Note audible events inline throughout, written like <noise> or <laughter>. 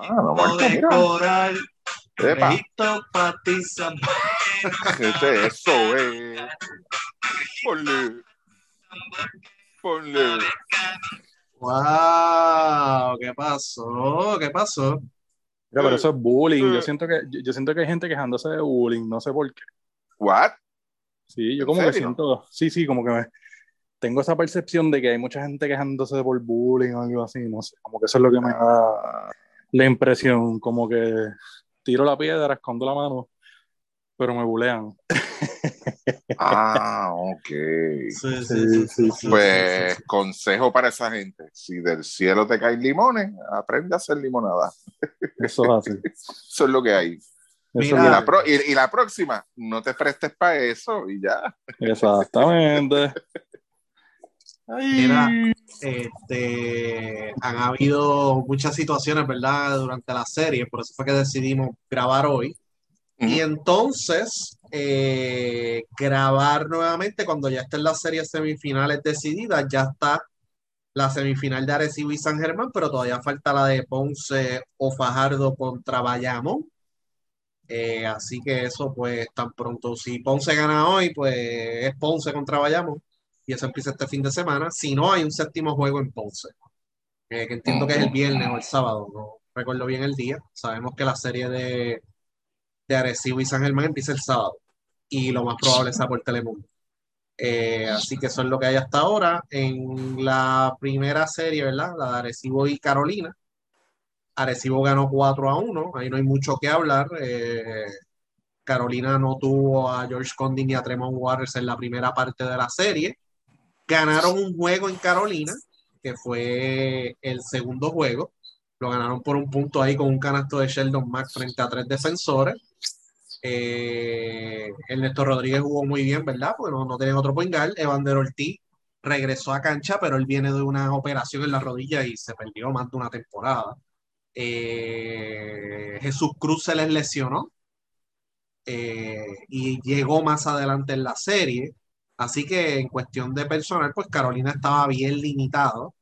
Ah, no muerto, de mira. coral, Epa. Reíto pa' ti, San- <laughs> Este, eso, eh. Ponle. Ponle. Wow, ¿qué pasó? ¿Qué pasó? Mira, pero eso es bullying. Yo Eh. siento que, yo, siento que hay gente quejándose de bullying, no sé por qué. What? Sí, yo ¿En como que siento, sí, sí, como que me- tengo esa percepción de que hay mucha gente quejándose por bullying o algo así, no sé, como que eso es lo que me da la impresión, como que tiro la piedra, escondo la mano, pero me bulean. <laughs> Ah, ok. Sí, Sí, sí, sí. Pues consejo para esa gente. Si del cielo te caen limones, aprende a hacer limonada. Eso es así. <laughs> Eso es lo que hay. Mira, Y la, que- pro- y, y la próxima, no te prestes para eso y ya. Exactamente. <laughs> Mira, este, han habido muchas situaciones, ¿verdad? Durante la serie, por eso fue que decidimos grabar hoy. Y entonces, eh, grabar nuevamente cuando ya estén las series semifinales decididas, ya está la semifinal de Arecibo y San Germán, pero todavía falta la de Ponce o Fajardo contra Bayamón. Eh, así que eso, pues, tan pronto, si Ponce gana hoy, pues es Ponce contra Bayamón, y eso empieza este fin de semana. Si no, hay un séptimo juego en Ponce, eh, que entiendo que es el viernes o el sábado, no recuerdo bien el día. Sabemos que la serie de, de Arecibo y San Germán empieza el sábado, y lo más probable sea por Telemundo. Eh, así que eso es lo que hay hasta ahora. En la primera serie, ¿verdad? La de Arecibo y Carolina. Arecibo ganó 4 a 1, ahí no hay mucho que hablar. Eh, Carolina no tuvo a George Condit ni a Tremont Waters en la primera parte de la serie. Ganaron un juego en Carolina, que fue el segundo juego. Lo ganaron por un punto ahí con un canasto de Sheldon Mack frente a tres defensores. Eh, Ernesto Rodríguez jugó muy bien, ¿verdad? Porque no, no tenían otro guard. Evander Ortiz regresó a cancha, pero él viene de una operación en la rodilla y se perdió más de una temporada. Eh, Jesús Cruz se les lesionó eh, y llegó más adelante en la serie. Así que en cuestión de personal, pues Carolina estaba bien limitado.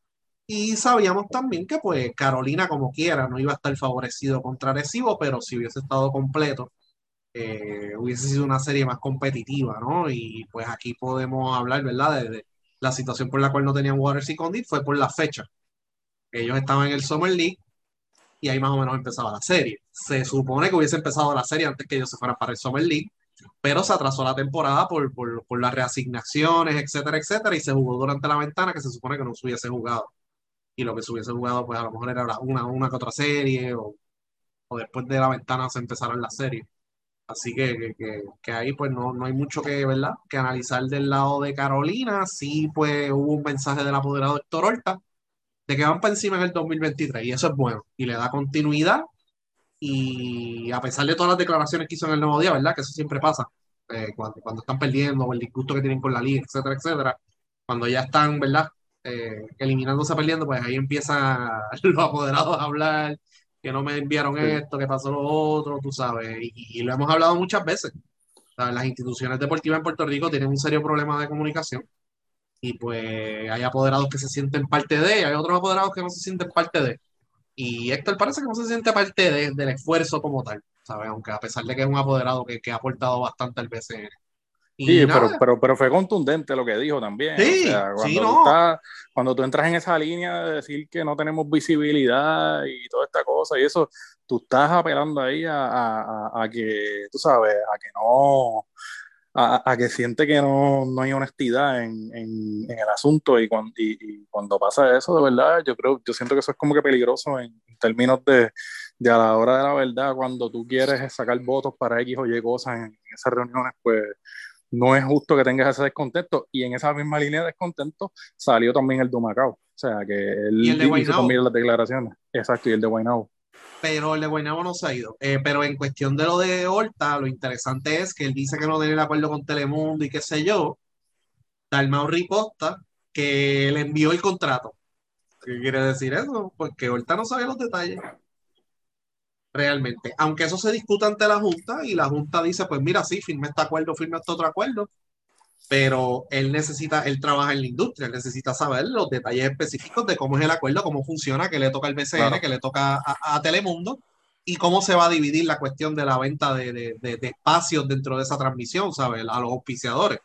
Y sabíamos también que pues Carolina como quiera no iba a estar favorecido contra Arecibo, pero si hubiese estado completo, eh, hubiese sido una serie más competitiva, ¿no? Y pues aquí podemos hablar, ¿verdad? De, de la situación por la cual no tenían Waters y Condit fue por la fecha. Ellos estaban en el Summer League y ahí más o menos empezaba la serie. Se supone que hubiese empezado la serie antes que ellos se fueran para el Summer League, pero se atrasó la temporada por, por, por las reasignaciones, etcétera, etcétera, y se jugó durante la ventana que se supone que no se hubiese jugado. Y lo que se hubiese jugado, pues a lo mejor era una, una que otra serie, o, o después de la ventana se empezaron las series. Así que, que, que, ahí pues no, no hay mucho que, ¿verdad? que analizar del lado de Carolina. Sí, pues hubo un mensaje del apoderado Héctor Horta de que van para encima en el 2023 y eso es bueno y le da continuidad y a pesar de todas las declaraciones que hizo en el nuevo día, ¿verdad? Que eso siempre pasa eh, cuando, cuando están perdiendo o el disgusto que tienen con la liga, etcétera, etcétera. Cuando ya están, ¿verdad? Eh, eliminándose perdiendo, pues ahí empiezan <laughs> los apoderados a hablar que no me enviaron Sí. esto, que pasó lo otro, tú sabes, y, y lo hemos hablado muchas veces. O sea, las instituciones deportivas en Puerto Rico tienen un serio problema de comunicación y pues hay apoderados que se sienten parte de, y hay otros apoderados que no se sienten parte de. Y Héctor parece que no se siente parte de- del esfuerzo como tal, ¿sabes? Aunque a pesar de que es un apoderado que, que ha aportado bastante al BCN. Y Sí, pero, pero, pero fue contundente lo que dijo también. Sí, o sea, cuando, sí, tú no. estás- cuando tú entras en esa línea de decir que no tenemos visibilidad y toda esta cosa y eso, tú estás apelando ahí a- a- a que, tú sabes, a que no, a, a que siente que no, no hay honestidad en, en- en el asunto y cuando, y, y cuando pasa eso, de verdad, yo creo, yo siento que eso es como que peligroso en, términos de, de a la hora de la verdad, cuando tú quieres sacar votos para X o Y cosas en, en esas reuniones, pues no es justo que tengas ese descontento. Y en esa misma línea de descontento salió también el de Macao. O sea, que él Y el de hizo también las declaraciones. Exacto, y el de Guaynabo. Pero el de Guaynabo no se ha ido. Eh, pero en cuestión de lo de Horta, lo interesante es que él dice que no tiene el acuerdo con Telemundo y qué sé yo. Dalmau riposta que le envió el contrato. ¿Qué quiere decir eso? Porque Horta no sabe los detalles. Realmente. Aunque eso se discuta ante la Junta y la Junta dice, pues mira, sí, firme este acuerdo, firme este otro acuerdo. Pero él necesita, él trabaja en la industria, él necesita saber los detalles específicos de cómo es el acuerdo, cómo funciona, qué le toca al BCN, Claro. qué le toca a, a Telemundo y cómo se va a dividir la cuestión de la venta de, de- de- de espacios dentro de esa transmisión, ¿sabes? A los auspiciadores.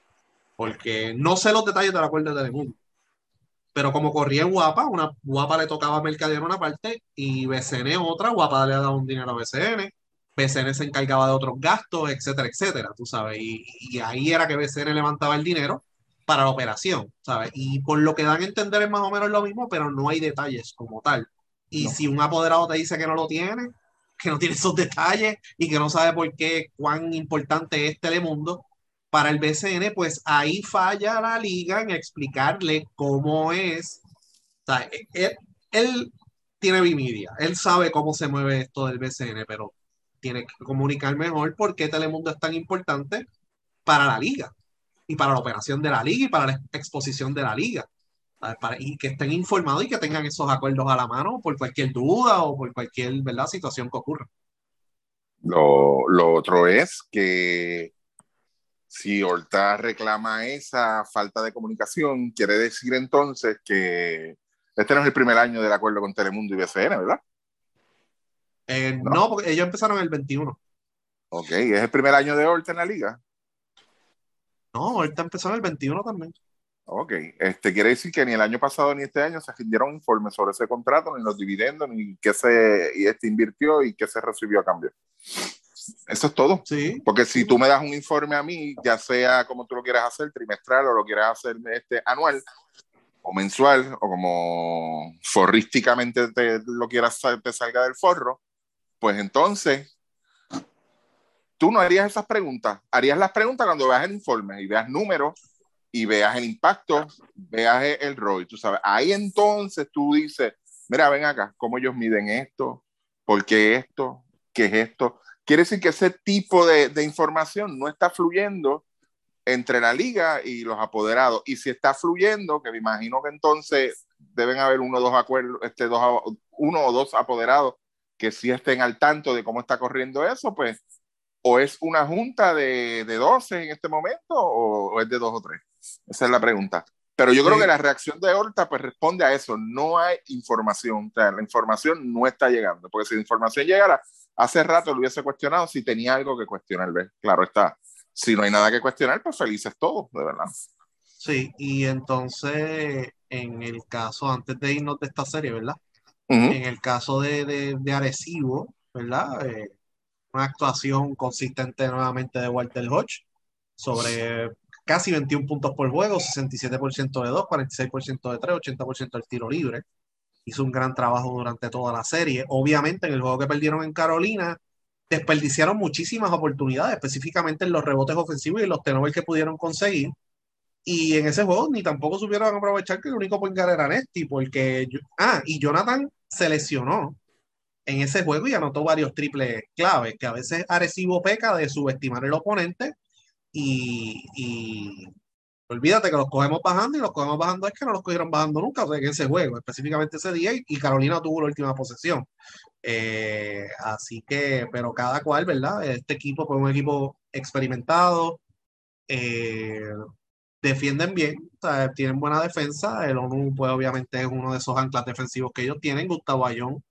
Porque no sé los detalles del acuerdo de Telemundo. Pero como corría en Guapa, una Guapa le tocaba a Mercader una parte y BCN otra, Guapa le daba un dinero a BCN, BCN se encargaba de otros gastos, etcétera, etcétera, tú sabes. Y, y ahí era que BCN levantaba el dinero para la operación, ¿sabes? Y por lo que dan a entender es más o menos lo mismo, pero no hay detalles como tal. Y No. si un apoderado te dice que no lo tiene, que no <laughs> tiene esos detalles y que no sabe por qué, cuán importante es Telemundo para el BCN, pues ahí falla la liga en explicarle cómo es. O sea, él, él tiene Vimedia, él sabe cómo se mueve esto del BCN, pero tiene que comunicar mejor por qué Telemundo es tan importante para la liga y para la operación de la liga y para la exposición de la liga. y que estén informados y que tengan esos acuerdos a la mano por cualquier duda o por cualquier ¿verdad? situación que ocurra. Lo, lo otro es que si Horta reclama esa falta de comunicación, quiere decir entonces que este no es el primer año del acuerdo con Telemundo y BCN, ¿verdad? Eh, No. no. porque ellos empezaron en el 21. Ok, es el primer año de Horta en la liga. No, ahorita empezó en el 21 también. Ok, este quiere decir que ni el año pasado ni este año se rindieron informes sobre ese contrato, ni los dividendos, ni qué se y este invirtió y qué se recibió a cambio. Eso es todo. Sí. Porque si tú me das un informe a mí, ya sea como tú lo quieras hacer, trimestral o lo quieras hacer este, anual o mensual, o como forrísticamente te lo quieras te salga del forro, pues entonces tú no harías esas preguntas. Harías las preguntas cuando veas el informe y veas números y veas el impacto, veas el, ROI, tú sabes. Ahí entonces tú dices, mira, ven acá, cómo ellos miden esto, por qué esto, qué es esto. Quiere decir que ese tipo de, de información no está fluyendo entre la liga y los apoderados. Y si está fluyendo, que me imagino que entonces deben haber uno o dos acuerdos, este, dos, uno o dos apoderados que sí estén al tanto de cómo está corriendo eso, pues o es una junta de, de 12 en este momento o, o es de dos o tres. Esa es la pregunta. Pero yo creo Sí. que la reacción de Horta pues responde a eso. No hay información. O sea, la información no está llegando. Porque si la información llegara, hace rato lo hubiese cuestionado si tenía algo que cuestionar. ¿ves? Claro está. Si no hay nada que cuestionar, pues felices todos, de verdad. Sí, y entonces, en el caso, antes de irnos de esta serie, ¿verdad? En el caso de, de, de Arecibo, ¿verdad? Eh, una actuación consistente nuevamente de Walter Hodge sobre casi 21 puntos por juego, 67% de 2, 46% de 3, 80% del tiro libre. Hizo un gran trabajo durante toda la serie. Obviamente, en el juego que perdieron en Carolina, desperdiciaron muchísimas oportunidades, específicamente en los rebotes ofensivos y los turnovers que pudieron conseguir. Y en ese juego ni tampoco supieron aprovechar que el único point era Nesti, porque. yo- Ah, y Jonathan se lesionó en ese juego y anotó varios triples claves, que a veces Arecibo peca de subestimar el oponente y, y olvídate que los cogemos bajando y los cogemos bajando es que no los cogieron bajando nunca, o sea, en ese juego, específicamente ese día, y Carolina tuvo la última posesión. Eh, así que, pero cada cual, ¿verdad? Este equipo fue un equipo experimentado, eh, defienden bien, o sea, tienen buena defensa. El ONU, pues obviamente es uno de esos anclas defensivos que ellos tienen. Gustavo Ayón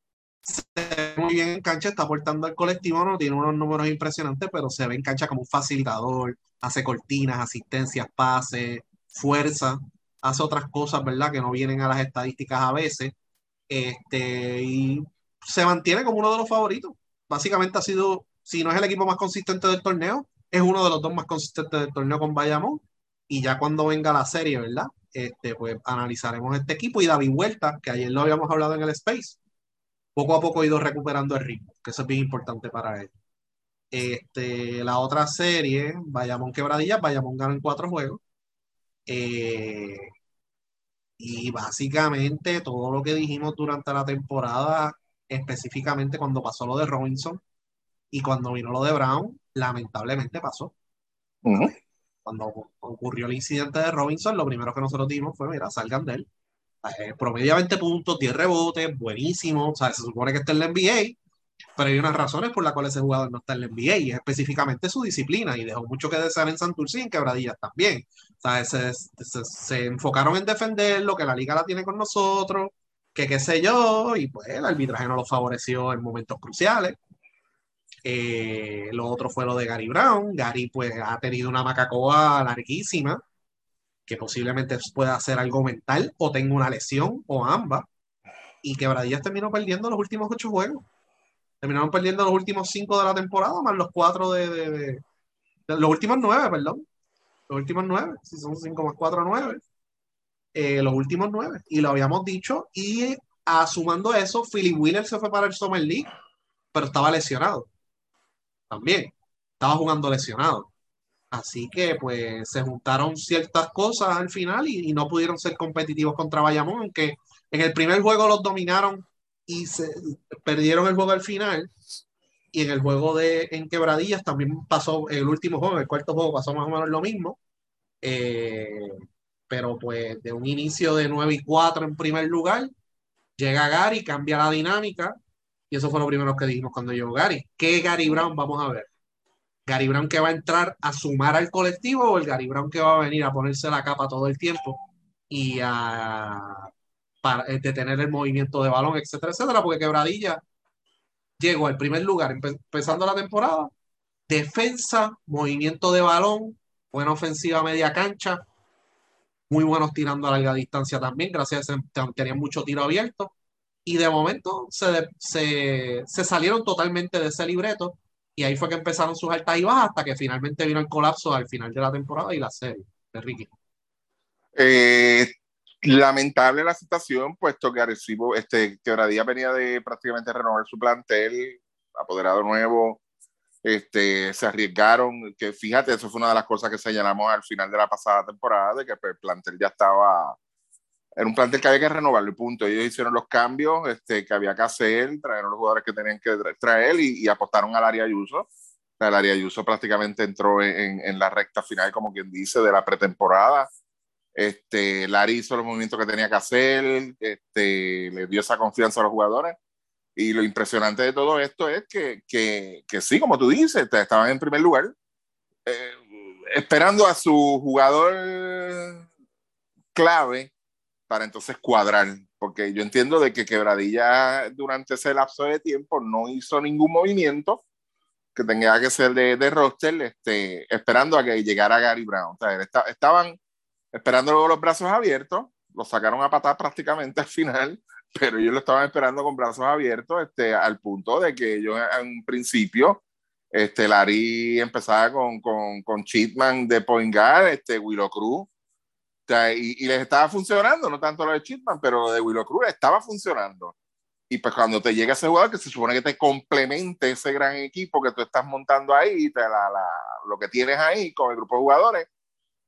se ve muy bien en cancha, está aportando al colectivo, no tiene unos números impresionantes, pero se ve en cancha como un facilitador, hace cortinas, asistencias, pases, fuerza, hace otras cosas, ¿verdad? Que no vienen a las estadísticas a veces. Este, y se mantiene como uno de los favoritos. Básicamente ha sido, si no es el equipo más consistente del torneo, es uno de los dos más consistentes del torneo con Bayamón. Y ya cuando venga la serie, ¿verdad? Este, pues analizaremos este equipo y David Huerta, que ayer lo habíamos hablado en el Space, poco a poco ha ido recuperando el ritmo, que eso es bien importante para él. Este, la otra serie, Bayamón Quebradillas, Bayamón ganó en cuatro juegos. Eh, y básicamente todo lo que dijimos durante la temporada, específicamente cuando pasó lo de Robinson y cuando vino lo de Brown, lamentablemente pasó. Cuando ocurrió el incidente de Robinson, lo primero que nosotros dimos fue, mira, salgan de él. Eh, promedia 20 puntos, 10 rebotes, buenísimo. O sea, se supone que está en la NBA, pero hay unas razones por las cuales ese jugador no está en la NBA y es específicamente su disciplina y dejó mucho que desear en Santurce y en Quebradillas también. O sea, se, se, enfocaron en defender lo que la liga la tiene con nosotros, que qué sé yo, y pues el arbitraje no lo favoreció en momentos cruciales. Eh, lo otro fue lo de Gary Brown. Gary pues ha tenido una macacoa larguísima, que posiblemente pueda hacer algo mental o tenga una lesión o ambas. Y Quebradillas terminó perdiendo los últimos ocho juegos. Terminaron perdiendo los últimos cinco de la temporada, más los cuatro de, los últimos nueve, perdón. Los últimos nueve, si son cinco más cuatro, nueve. Eh, los últimos nueve. Y lo habíamos dicho. Y asumando eso, Philip Wheeler se fue para el Summer League, pero estaba lesionado también. Estaba jugando lesionado. Así que pues se juntaron ciertas cosas al final y, no pudieron ser competitivos contra Bayamón, aunque en el primer juego los dominaron y se perdieron el juego al final. Y en el juego de en Quebradillas también pasó, el último juego, el cuarto juego pasó más o menos lo mismo. Eh, pero pues de un inicio de 9 y 4 en primer lugar, llega Gary, cambia la dinámica y eso fue lo primero que dijimos cuando llegó Gary. ¿Qué Gary Brown vamos a ver? ¿Gary Brown que va a entrar a sumar al colectivo o el Gary Brown que va a venir a ponerse la capa todo el tiempo y a eh, detener el movimiento de balón, etcétera, etcétera? Porque Quebradilla llegó al primer lugar empezando la temporada. Defensa, movimiento de balón, buena ofensiva media cancha, muy buenos tirando a larga distancia también, gracias a que tenían mucho tiro abierto y de momento se, se, salieron totalmente de ese libreto y ahí fue que empezaron sus altas y bajas hasta que finalmente vino el colapso al final de la temporada y la serie de Ricky. Eh, lamentable la situación, puesto que Arecibo, este, Quebradía venía de prácticamente renovar su plantel, apoderado nuevo, este, se arriesgaron, que fíjate, eso fue una de las cosas que señalamos al final de la pasada temporada, de que el plantel ya estaba era un plantel que había que renovarlo y punto. Ellos hicieron los cambios este, que había que hacer, trajeron los jugadores que tenían que traer y, apostaron al área Ayuso. El área Ayuso prácticamente entró en, en, la recta final, como quien dice, de la pretemporada. Este, Larry hizo los movimientos que tenía que hacer, este, le dio esa confianza a los jugadores. Y lo impresionante de todo esto es que, que, que sí, como tú dices, estaban en primer lugar, eh, esperando a su jugador clave para entonces cuadrar, porque yo entiendo de que Quebradilla durante ese lapso de tiempo no hizo ningún movimiento que tenga que ser de, de roster, este, esperando a que llegara Gary Brown. O sea, estaban esperando los brazos abiertos, lo sacaron a patar prácticamente al final, pero ellos lo estaban esperando con brazos abiertos, este, al punto de que ellos en principio, este, Larry empezaba con, con, con Cheatman de Poingar, este, Willow Cruz y, les estaba funcionando, no tanto lo de Chipman, pero lo de Willow Cruz estaba funcionando. Y pues cuando te llega ese jugador que se supone que te complemente ese gran equipo que tú estás montando ahí, te la, la, lo que tienes ahí con el grupo de jugadores,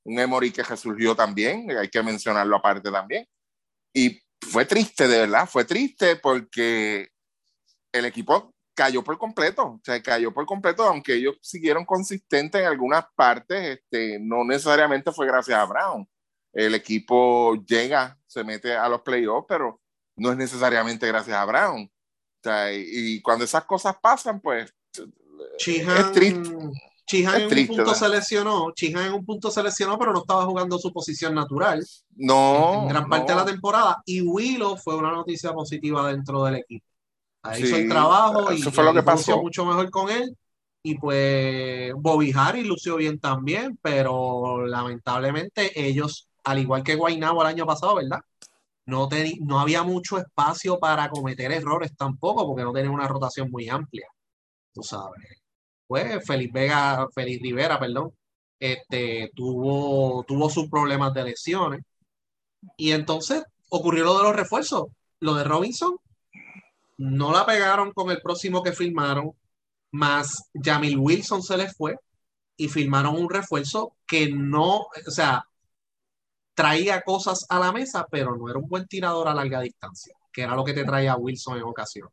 un Emory que resurgió también, hay que mencionarlo aparte también. Y fue triste, de verdad, fue triste porque el equipo cayó por completo, o sea, cayó por completo, aunque ellos siguieron consistentes en algunas partes, este, no necesariamente fue gracias a Brown el equipo llega, se mete a los playoffs, pero no es necesariamente gracias a Brown. y, cuando esas cosas pasan, pues es triste. Chihan en un punto se lesionó, Chihan en un punto se lesionó, pero no estaba jugando su posición natural. No. En gran parte de la temporada. Y Willow fue una noticia positiva dentro del equipo. Ahí hizo el trabajo y eso fue lo que pasó. mucho mejor con él. Y pues Bobby Harris lució bien también, pero lamentablemente ellos al igual que Guaynabo el año pasado, ¿verdad? No, no había mucho espacio para cometer errores tampoco, porque no tenía una rotación muy amplia. Tú sabes. Pues Feliz Vega, Rivera, perdón, este, tuvo, tuvo sus problemas de lesiones. Y entonces ocurrió lo de los refuerzos. Lo de Robinson, no la pegaron con el próximo que firmaron, más Jamil Wilson se les fue y firmaron un refuerzo que no, o sea, traía cosas a la mesa, pero no era un buen tirador a larga distancia, que era lo que te traía Wilson en ocasión.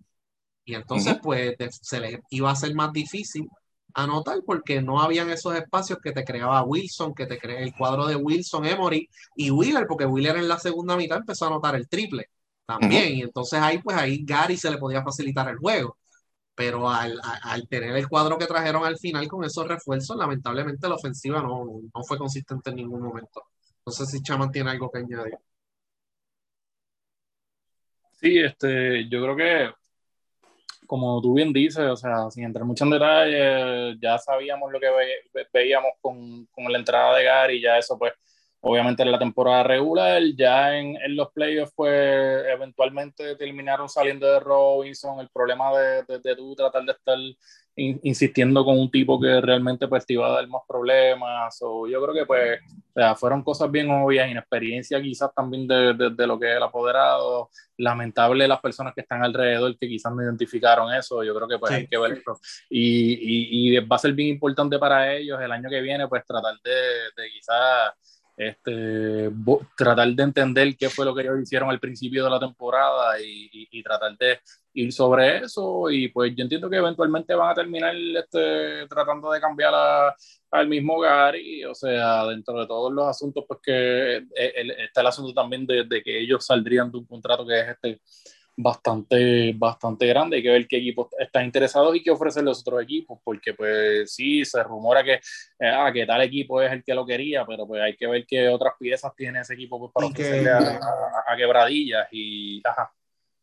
Y entonces, pues, se le iba a ser más difícil anotar porque no habían esos espacios que te creaba Wilson, que te crea el cuadro de Wilson, Emory y Wheeler, porque Wheeler en la segunda mitad empezó a anotar el triple también. Y entonces ahí, pues ahí Gary se le podía facilitar el juego. pero al, tener el cuadro que trajeron al final con esos refuerzos, lamentablemente la ofensiva no, no fue consistente en ningún momento. No sé si Chaman tiene algo que añadir. Sí, este, yo creo que, como tú bien dices, o sea, sin entrar mucho en detalle, ya sabíamos lo que veíamos con, con, la entrada de Gary, ya eso pues obviamente en la temporada regular, ya en, en, los playoffs, pues eventualmente terminaron saliendo de Robinson, el problema de, de, de tú tratar de estar insistiendo con un tipo que realmente pues te iba a dar más problemas, o yo creo que pues o sea, fueron cosas bien obvias, inexperiencia quizás también de, de, lo que es el apoderado, lamentable las personas que están alrededor que quizás no identificaron eso, yo creo que pues hay que verlo, y, y, y va a ser bien importante para ellos el año que viene pues tratar de, de quizás este, tratar de entender qué fue lo que ellos hicieron al principio de la temporada y, y, tratar de ir sobre eso. Y pues yo entiendo que eventualmente van a terminar este, tratando de cambiar al mismo Gary, o sea, dentro de todos los asuntos, pues que eh, está el asunto también de, de que ellos saldrían de un contrato que es este bastante, bastante grande. Hay que ver qué equipos están interesados y qué ofrecen los otros equipos, porque pues sí, se rumora que, eh, ah, que tal equipo es el que lo quería, pero pues hay que ver qué otras piezas tiene ese equipo pues, para ofrecerle a, quebradillas y,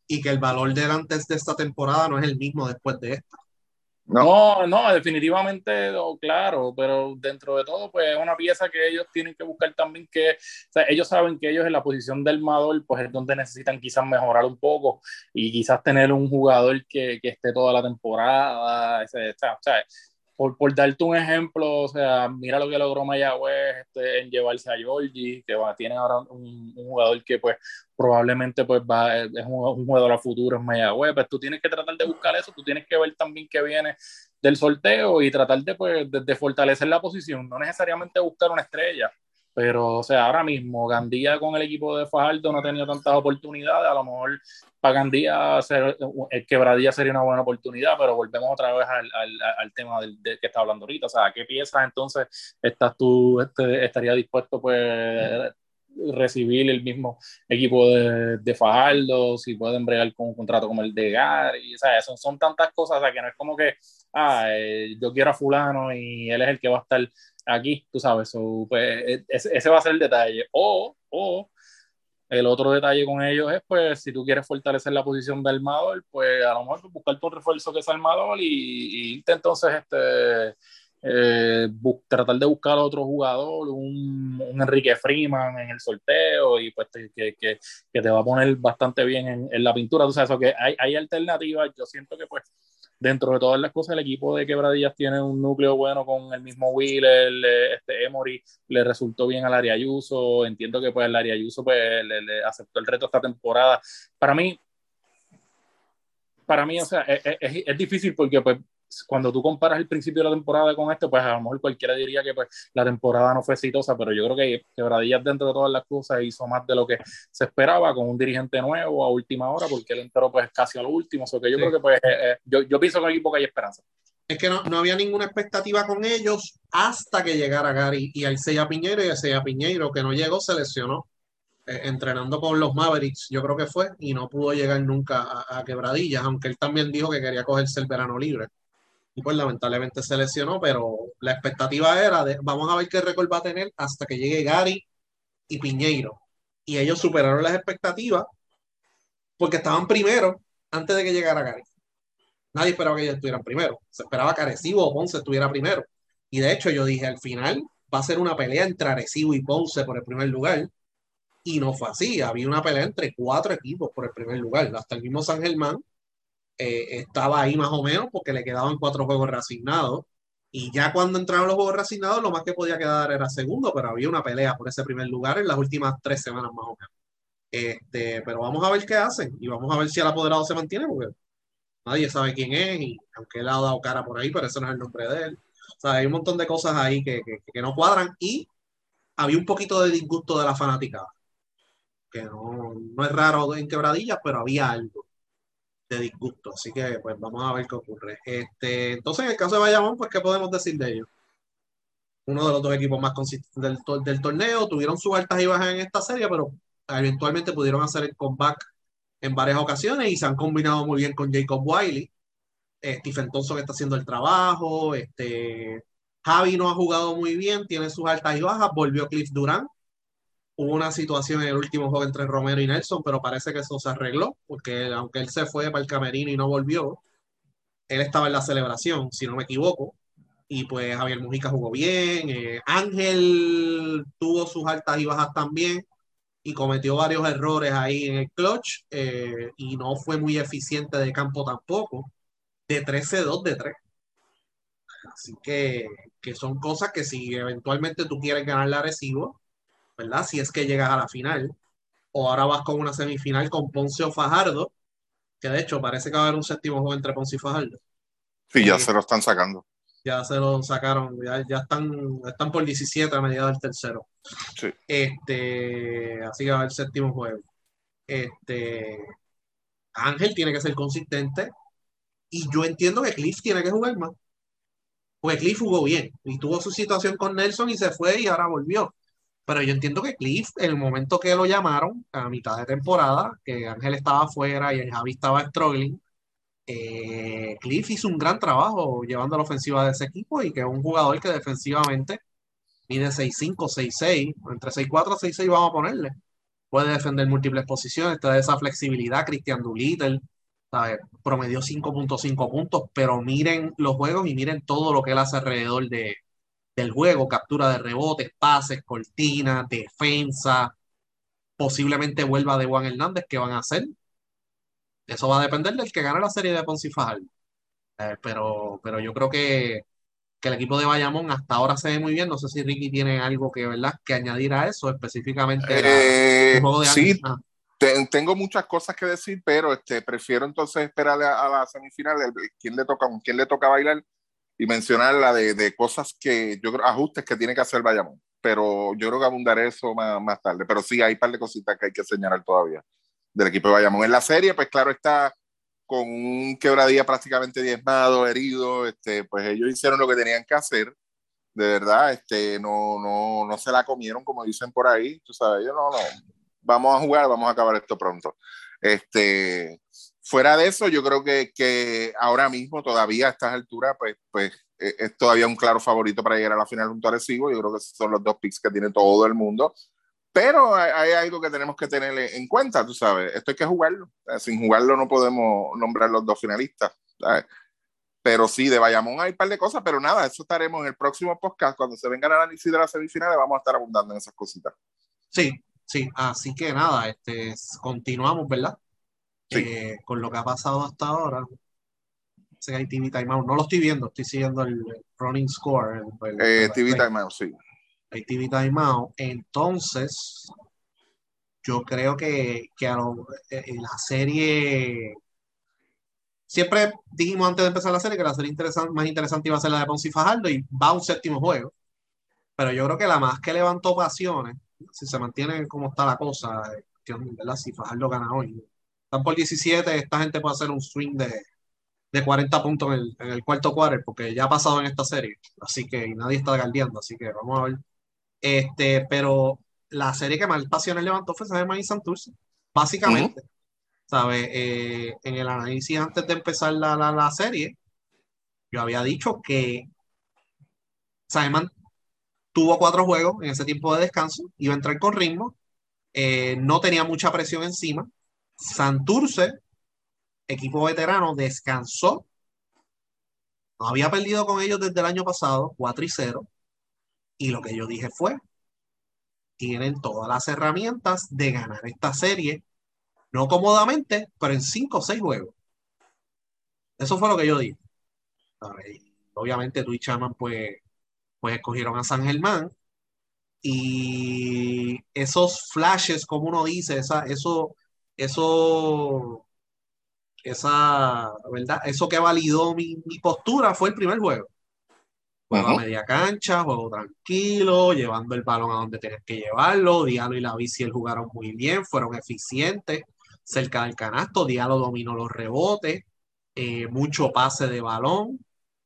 y que el valor del antes de esta temporada no es el mismo después de esta. No, no, definitivamente, claro, pero dentro de todo, pues es una pieza que ellos tienen que buscar también que, ellos saben que ellos en la posición del armador, pues es donde necesitan quizás mejorar un poco y quizás tener un jugador que, que esté toda la temporada, o sea, por, por, darte un ejemplo, o sea, mira lo que logró Mayagüez este, en llevarse a Georgie, que va, tiene ahora un, un, jugador que pues probablemente pues va, es un, jugador a futuro en Mayagüez, pues tú tienes que tratar de buscar eso, tú tienes que ver también qué viene del sorteo y tratar de, pues, de fortalecer la posición, no necesariamente buscar una estrella, pero, o sea, ahora mismo Gandía con el equipo de Fajardo no ha tenido tantas oportunidades. A lo mejor para Gandía ser, el quebradilla sería una buena oportunidad, pero volvemos otra vez al, al, tema del, de, que está hablando ahorita. O sea, ¿qué piezas entonces estás tú, este, estaría dispuesto pues recibir el mismo equipo de, de, Fajardo, si pueden bregar con un contrato como el de Gary, o sea, son, son tantas cosas, o sea, que no es como que, ah, eh, yo quiero a fulano y él es el que va a estar aquí, tú sabes, pues, e, ese, va a ser el detalle. O, o el otro detalle con ellos es, pues, si tú quieres fortalecer la posición de armador, pues a lo mejor buscar tu refuerzo que es armador y, irte entonces, este, eh, tratar de buscar otro jugador, un, Enrique Freeman en el sorteo y pues que, que, que, te va a poner bastante bien en, en la pintura. Tú sabes, eso que hay, hay alternativas. Yo siento que pues dentro de todas las cosas, el equipo de Quebradillas tiene un núcleo bueno con el mismo Wheeler, este Emory le resultó bien al área Ayuso, entiendo que pues el área Ayuso pues le, aceptó el reto esta temporada. Para mí, para mí, o sea, es, es, es difícil porque pues cuando tú comparas el principio de la temporada con este, pues a lo mejor cualquiera diría que pues, la temporada no fue exitosa, pero yo creo que Quebradillas dentro de todas las cosas hizo más de lo que se esperaba con un dirigente nuevo a última hora, porque él entró pues casi a lo último, o que yo creo que pues eh, eh, yo, yo pienso que equipo que hay esperanza. Es que no, no, había ninguna expectativa con ellos hasta que llegara Gary y el Sella Piñero y el Sella Piñero que no llegó se lesionó eh, entrenando con los Mavericks, yo creo que fue, y no pudo llegar nunca a, a Quebradillas, aunque él también dijo que quería cogerse el verano libre y pues lamentablemente se lesionó, pero la expectativa era de vamos a ver qué récord va a tener hasta que llegue Gary y Piñeiro. Y ellos superaron las expectativas porque estaban primero antes de que llegara Gary. Nadie esperaba que ellos estuvieran primero. Se esperaba que Arecibo o Ponce estuviera primero. Y de hecho yo dije, al final va a ser una pelea entre Arecibo y Ponce por el primer lugar. Y no fue así. Había una pelea entre cuatro equipos por el primer lugar. Hasta el mismo San Germán eh, estaba ahí más o menos porque le quedaban cuatro juegos reasignados. Y ya cuando entraron los juegos reasignados, lo más que podía quedar era segundo, pero había una pelea por ese primer lugar en las últimas tres semanas más o menos. Este, pero vamos a ver qué hacen y vamos a ver si el apoderado se mantiene, porque nadie sabe quién es, y aunque él ha dado cara por ahí, pero ese no es el nombre de él. O sea, hay un montón de cosas ahí que, que, que no cuadran y había un poquito de disgusto de la fanática, que no, no es raro en quebradillas, pero había algo de disgusto. Así que pues vamos a ver qué ocurre. Este, entonces, en el caso de Bayamón, pues, ¿qué podemos decir de ellos? Uno de los dos equipos más consistentes del, del torneo, tuvieron sus altas y bajas en esta serie, pero eventualmente pudieron hacer el comeback en varias ocasiones y se han combinado muy bien con Jacob Wiley. eh, Stephen Thompson está haciendo el trabajo, este, Javi no ha jugado muy bien, tiene sus altas y bajas, volvió Cliff Durán. Hubo una situación en el último juego entre Romero y Nelson, pero parece que eso se arregló, porque aunque él se fue para el camerino y no volvió, él estaba en la celebración, si no me equivoco, y pues Javier Mujica jugó bien, eh, Ángel tuvo sus altas y bajas también, y cometió varios errores ahí en el clutch, eh, y no fue muy eficiente de campo tampoco, de 13-2 de 3. Así que, que son cosas que si eventualmente tú quieres ganar la Recibo, ¿verdad? Si es que llegas a la final, o ahora vas con una semifinal con Ponce o Fajardo, que de hecho parece que va a haber un séptimo juego entre Ponce y Fajardo. Sí, ya se lo están sacando. Ya se lo sacaron, ya, ya están, están por 17 a medida del tercero. Sí. Este, así que va a haber séptimo juego. Este, Ángel tiene que ser consistente y yo entiendo que Cliff tiene que jugar más. Porque Cliff jugó bien y tuvo su situación con Nelson y se fue y ahora volvió. Pero yo entiendo que Cliff, en el momento que lo llamaron, a mitad de temporada, que Ángel estaba afuera y Javi estaba struggling, eh, Cliff hizo un gran trabajo llevando la ofensiva de ese equipo y que es un jugador que defensivamente mide 6'5, 6'6, entre 6'4 y 6'6 vamos a ponerle. Puede defender múltiples posiciones, te da esa flexibilidad, Christian Doolittle, ¿sabes? promedió 5.5 puntos, pero miren los juegos y miren todo lo que él hace alrededor de, del juego, captura de rebotes, pases, cortinas, defensa, posiblemente vuelva de Juan Hernández, ¿qué van a hacer? Eso va a depender del que gane la serie de Ponce y Fajardo. Eh, pero, pero yo creo que, que el equipo de Bayamón hasta ahora se ve muy bien. No sé si Ricky tiene algo que, ¿verdad? que añadir a eso, específicamente la- Eh, el juego de sí. Ah, te- tengo muchas cosas que decir, pero este, prefiero entonces esperar a, a la semifinal, el- quién le toca, con quién le toca bailar y mencionar la de, de cosas que yo creo, ajustes que tiene que hacer Bayamón. Pero yo creo que abundaré eso más, más tarde. Pero sí, hay un par de cositas que hay que señalar todavía del equipo de Bayamón. En la serie, pues claro, está con un quebradilla prácticamente diezmado, herido, este, pues ellos hicieron lo que tenían que hacer. De verdad, este, no, no, no se la comieron, como dicen por ahí. Tú sabes, yo no, no, vamos a jugar, vamos a acabar esto pronto. Este, fuera de eso, yo creo que, que ahora mismo, todavía a estas alturas, pues, pues eh, es todavía un claro favorito para llegar a la final junto a Arecibo. Yo creo que esos son los dos picks que tiene todo el mundo. Pero hay, hay algo que tenemos que tener en cuenta, tú sabes, esto hay que jugarlo. Sin jugarlo no podemos nombrar los dos finalistas. ¿sabes? Pero sí, de Bayamón hay un par de cosas, pero nada, eso estaremos en el próximo podcast. Cuando se venga el análisis de las semifinales, vamos a estar abundando en esas cositas. Sí, sí. Así que nada, este, continuamos, ¿verdad? Sí. Eh, con lo que ha pasado hasta ahora. Que hay TV. No lo estoy viendo, estoy siguiendo el, running score. el- el- Eh, el- TV Time Out, sí. hay TV Timeout. Entonces, yo creo que, que a lo- eh, en la serie. Siempre dijimos antes de empezar la serie que la serie interesan- más interesante iba a ser la de Ponce y Fajardo y va a un séptimo juego. Pero yo creo que la más que levantó pasiones, si se mantiene como está la cosa, eh, ¿verdad? si Fajardo gana hoy. Están por 17, esta gente puede hacer un swing de, de 40 puntos en el, en el cuarto quarter, porque ya ha pasado en esta serie. Así que y nadie está galdeando, así que vamos a ver. Este, pero la serie que más pasiones levantó fue San y Santurce, básicamente. ¿Sabes? Eh, en el análisis antes de empezar la, la, la serie, yo había dicho que Simon tuvo cuatro juegos en ese tiempo de descanso, iba a entrar con ritmo, eh, no tenía mucha presión encima. Santurce, equipo veterano, descansó. No había perdido con ellos desde el año pasado, 4 y 0. Y lo que yo dije fue, tienen todas las herramientas de ganar esta serie, no cómodamente, pero en 5 o 6 juegos. Eso fue lo que yo dije. Obviamente tú y Chaman pues, pues escogieron a San Germán y esos flashes, como uno dice, esa, eso, eso, esa, ¿verdad? Eso que validó mi, mi postura fue el primer juego. Juego a media cancha, juego tranquilo, llevando el balón a donde tienes que llevarlo. Diallo y la bici él jugaron muy bien, fueron eficientes cerca del canasto. Diallo dominó los rebotes, eh, mucho pase de balón.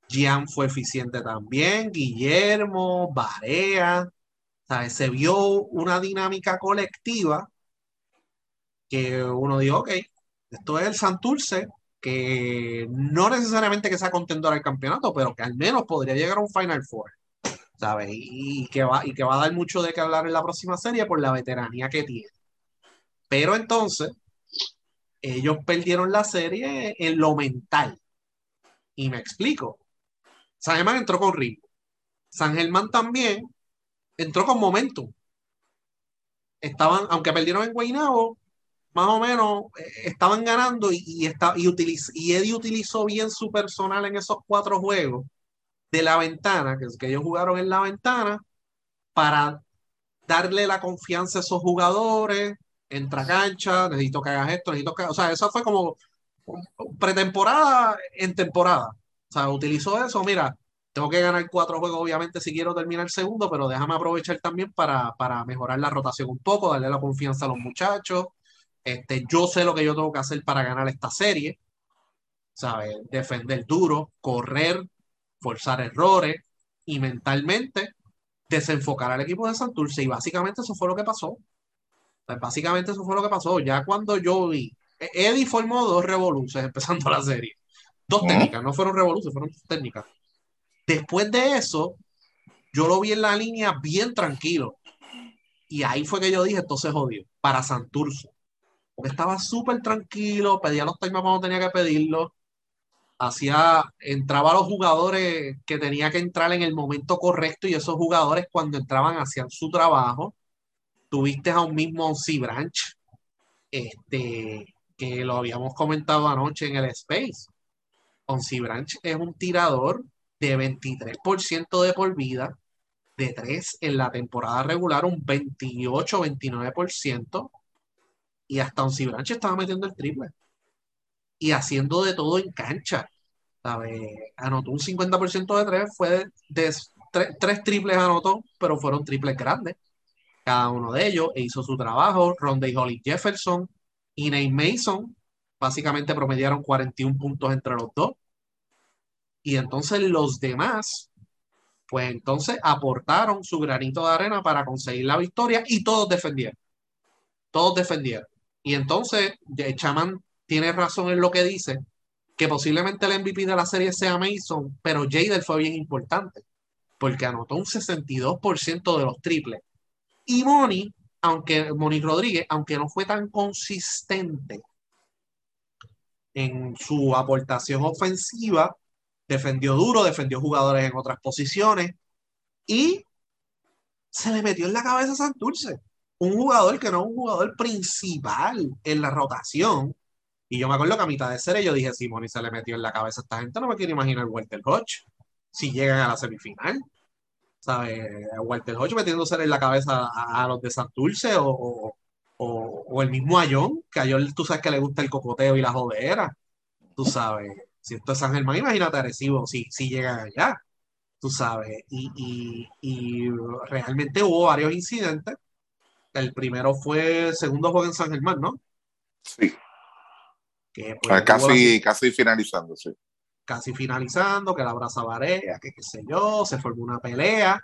Gian fue eficiente también, Guillermo, Barea. ¿sabes? Se vio una dinámica colectiva que uno dijo, ok, esto es el Santurce que no necesariamente que sea contendor al campeonato, pero que al menos podría llegar a un Final Four, ¿sabes? Y, que va, y que va a dar mucho de qué hablar en la próxima serie por la veteranía que tiene. Pero entonces, ellos perdieron la serie en lo mental. Y me explico. San Germán entró con ritmo. San Germán también entró con momentum. Estaban, aunque perdieron en Guaynabo, más o menos eh, estaban ganando y, está, y, y Eddie utilizó bien su personal en esos cuatro juegos de la ventana, que, que ellos jugaron en la ventana, para darle la confianza a esos jugadores, entra cancha, necesito que hagas esto, necesito que... O sea, eso fue como pretemporada en temporada. O sea, utilizó eso, mira, tengo que ganar cuatro juegos, obviamente, si quiero terminar el segundo, pero déjame aprovechar también para, para mejorar la rotación un poco, darle la confianza a los muchachos, este, yo sé lo que yo tengo que hacer para ganar esta serie. ¿Sabes? Defender duro, correr, forzar errores y mentalmente desenfocar al equipo de Santurce. Y básicamente eso fue lo que pasó. básicamente eso fue lo que pasó. Ya cuando yo vi, e-, Eddie formó dos revoluciones <laughs> empezando la serie. Dos técnicas, no fueron revoluciones, fueron técnicas. Después de eso, yo lo vi en la línea bien tranquilo. Y ahí fue que yo dije, entonces jodió, para Santurce estaba súper tranquilo, pedía los times cuando tenía que pedirlo, hacía, entraba a los jugadores que tenía que entrar en el momento correcto y esos jugadores cuando entraban hacían su trabajo. Tuviste a un mismo C Branch, este, que lo habíamos comentado anoche en el Space. Onsi Branch es un tirador de 23% de por vida, de 3 en la temporada regular, un 28-29%, y hasta Cibranche estaba metiendo el triple y haciendo de todo en cancha. Anotó un 50% de tres, fue de, tres, triples anotó, pero fueron triples grandes. Cada uno de ellos e hizo su trabajo. Ronde Holly Jefferson y Nate Mason básicamente promediaron 41 puntos entre los dos. Y entonces los demás, pues entonces aportaron su granito de arena para conseguir la victoria y todos defendieron. Todos defendieron. Y entonces, Chaman tiene razón en lo que dice, que posiblemente el MVP de la serie sea Mason, pero Jader fue bien importante, porque anotó un 62% de los triples. Y Moni, aunque Moni Rodríguez, aunque no fue tan consistente en su aportación ofensiva, defendió duro, defendió jugadores en otras posiciones y se le metió en la cabeza a Santurce un jugador que no es un jugador principal en la rotación. Y yo me acuerdo que a mitad de serie yo dije, Simón, y se le metió en la cabeza a esta gente, no me quiero imaginar Walter Hodge si llegan a la semifinal. ¿Sabes? Walter Hodge metiéndose en la cabeza a, los de Santurce o, o, el mismo Ayón, que a Ayón tú sabes que le gusta el cocoteo y la jodera. Tú sabes, si esto es San Germán, imagínate a Arecibo si, si llegan allá. Tú sabes, y, y, y realmente hubo varios incidentes el primero fue el segundo juego en San Germán, ¿no? Sí. Que, pues, casi, casi finalizando, sí. Casi finalizando, que la abraza Varea, que qué sé yo, se formó una pelea.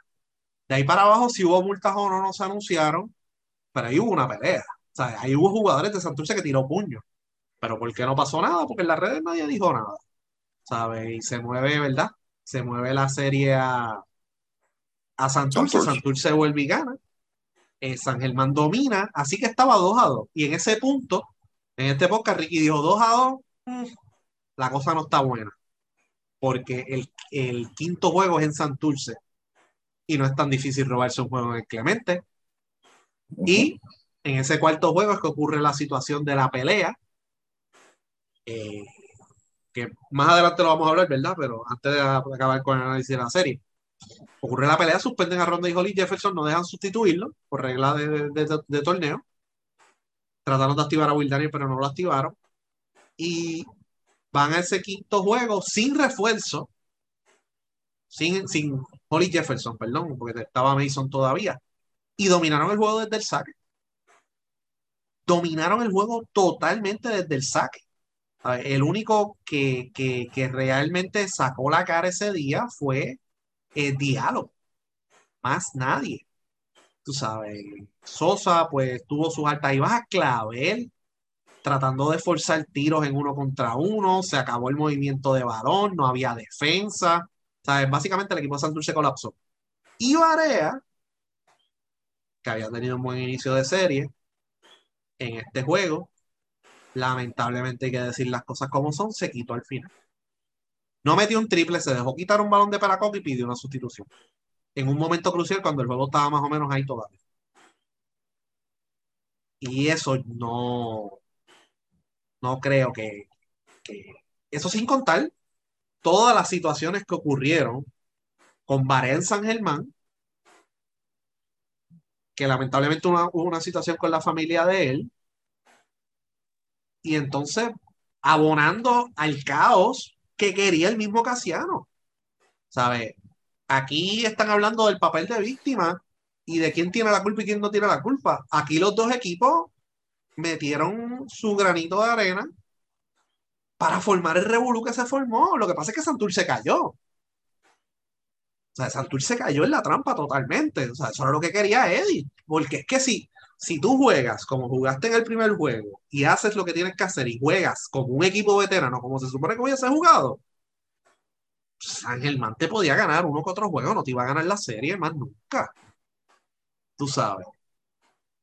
De ahí para abajo, si hubo multas o no, no se anunciaron, pero ahí hubo una pelea. O sea, ahí hubo jugadores de Santurce que tiró puño. Pero ¿por qué no pasó nada? Porque en las redes nadie dijo nada. ¿Sabes? Y se mueve, ¿verdad? Se mueve la serie a, a Santurce. Santurce, Santurce vuelve y gana. Eh, San Germán domina, así que estaba 2 a 2. Y en ese punto, en este podcast, Ricky dijo 2 a 2, mm, la cosa no está buena. Porque el, quinto juego es en Santurce y no es tan difícil robarse un juego en el Clemente. Y en ese cuarto juego es que ocurre la situación de la pelea. Eh, que más adelante lo vamos a hablar, ¿verdad? Pero antes de acabar con el análisis de la serie ocurre la pelea, suspenden a Ronda y Holly Jefferson, no dejan sustituirlo por regla de, torneo. Trataron de activar a Will Daniel, pero no lo activaron. Y van a ese quinto juego sin refuerzo, sin, sin Holly Jefferson, perdón, porque estaba Mason todavía. Y dominaron el juego desde el saque. Dominaron el juego totalmente desde el saque. El único que, que realmente sacó la cara ese día fue el diálogo. Más nadie. Tú sabes, Sosa pues tuvo sus altas y bajas, Clavel tratando de forzar tiros en uno contra uno, se acabó el movimiento de balón, no había defensa, ¿sabes? Básicamente el equipo de Santurce colapsó. Y Barea, que había tenido un buen inicio de serie en este juego, lamentablemente hay que decir las cosas como son, se quitó al final. No metió un triple, se dejó quitar un balón de Paracoque y pidió una sustitución. En un momento crucial cuando el juego estaba más o menos ahí todavía. Y eso no, no creo que, Eso sin contar todas las situaciones que ocurrieron con Varela San Germán, que lamentablemente hubo una, situación con la familia de él, y entonces abonando al caos que quería el mismo Casiano. ¿Sabes? Aquí están hablando del papel de víctima y de quién tiene la culpa y quién no tiene la culpa. Aquí los dos equipos metieron su granito de arena para formar el revolú que se formó. Lo que pasa es que Santurce cayó. O sea, Santurce cayó en la trampa totalmente. O sea, eso era lo que quería Eddie. Porque es que si, si tú juegas como jugaste en el primer juego y haces lo que tienes que hacer y juegas como un equipo veterano, como se supone que hubiese jugado, San Germán te podía ganar uno que otro juego, no te iba a ganar la serie más nunca. Tú sabes.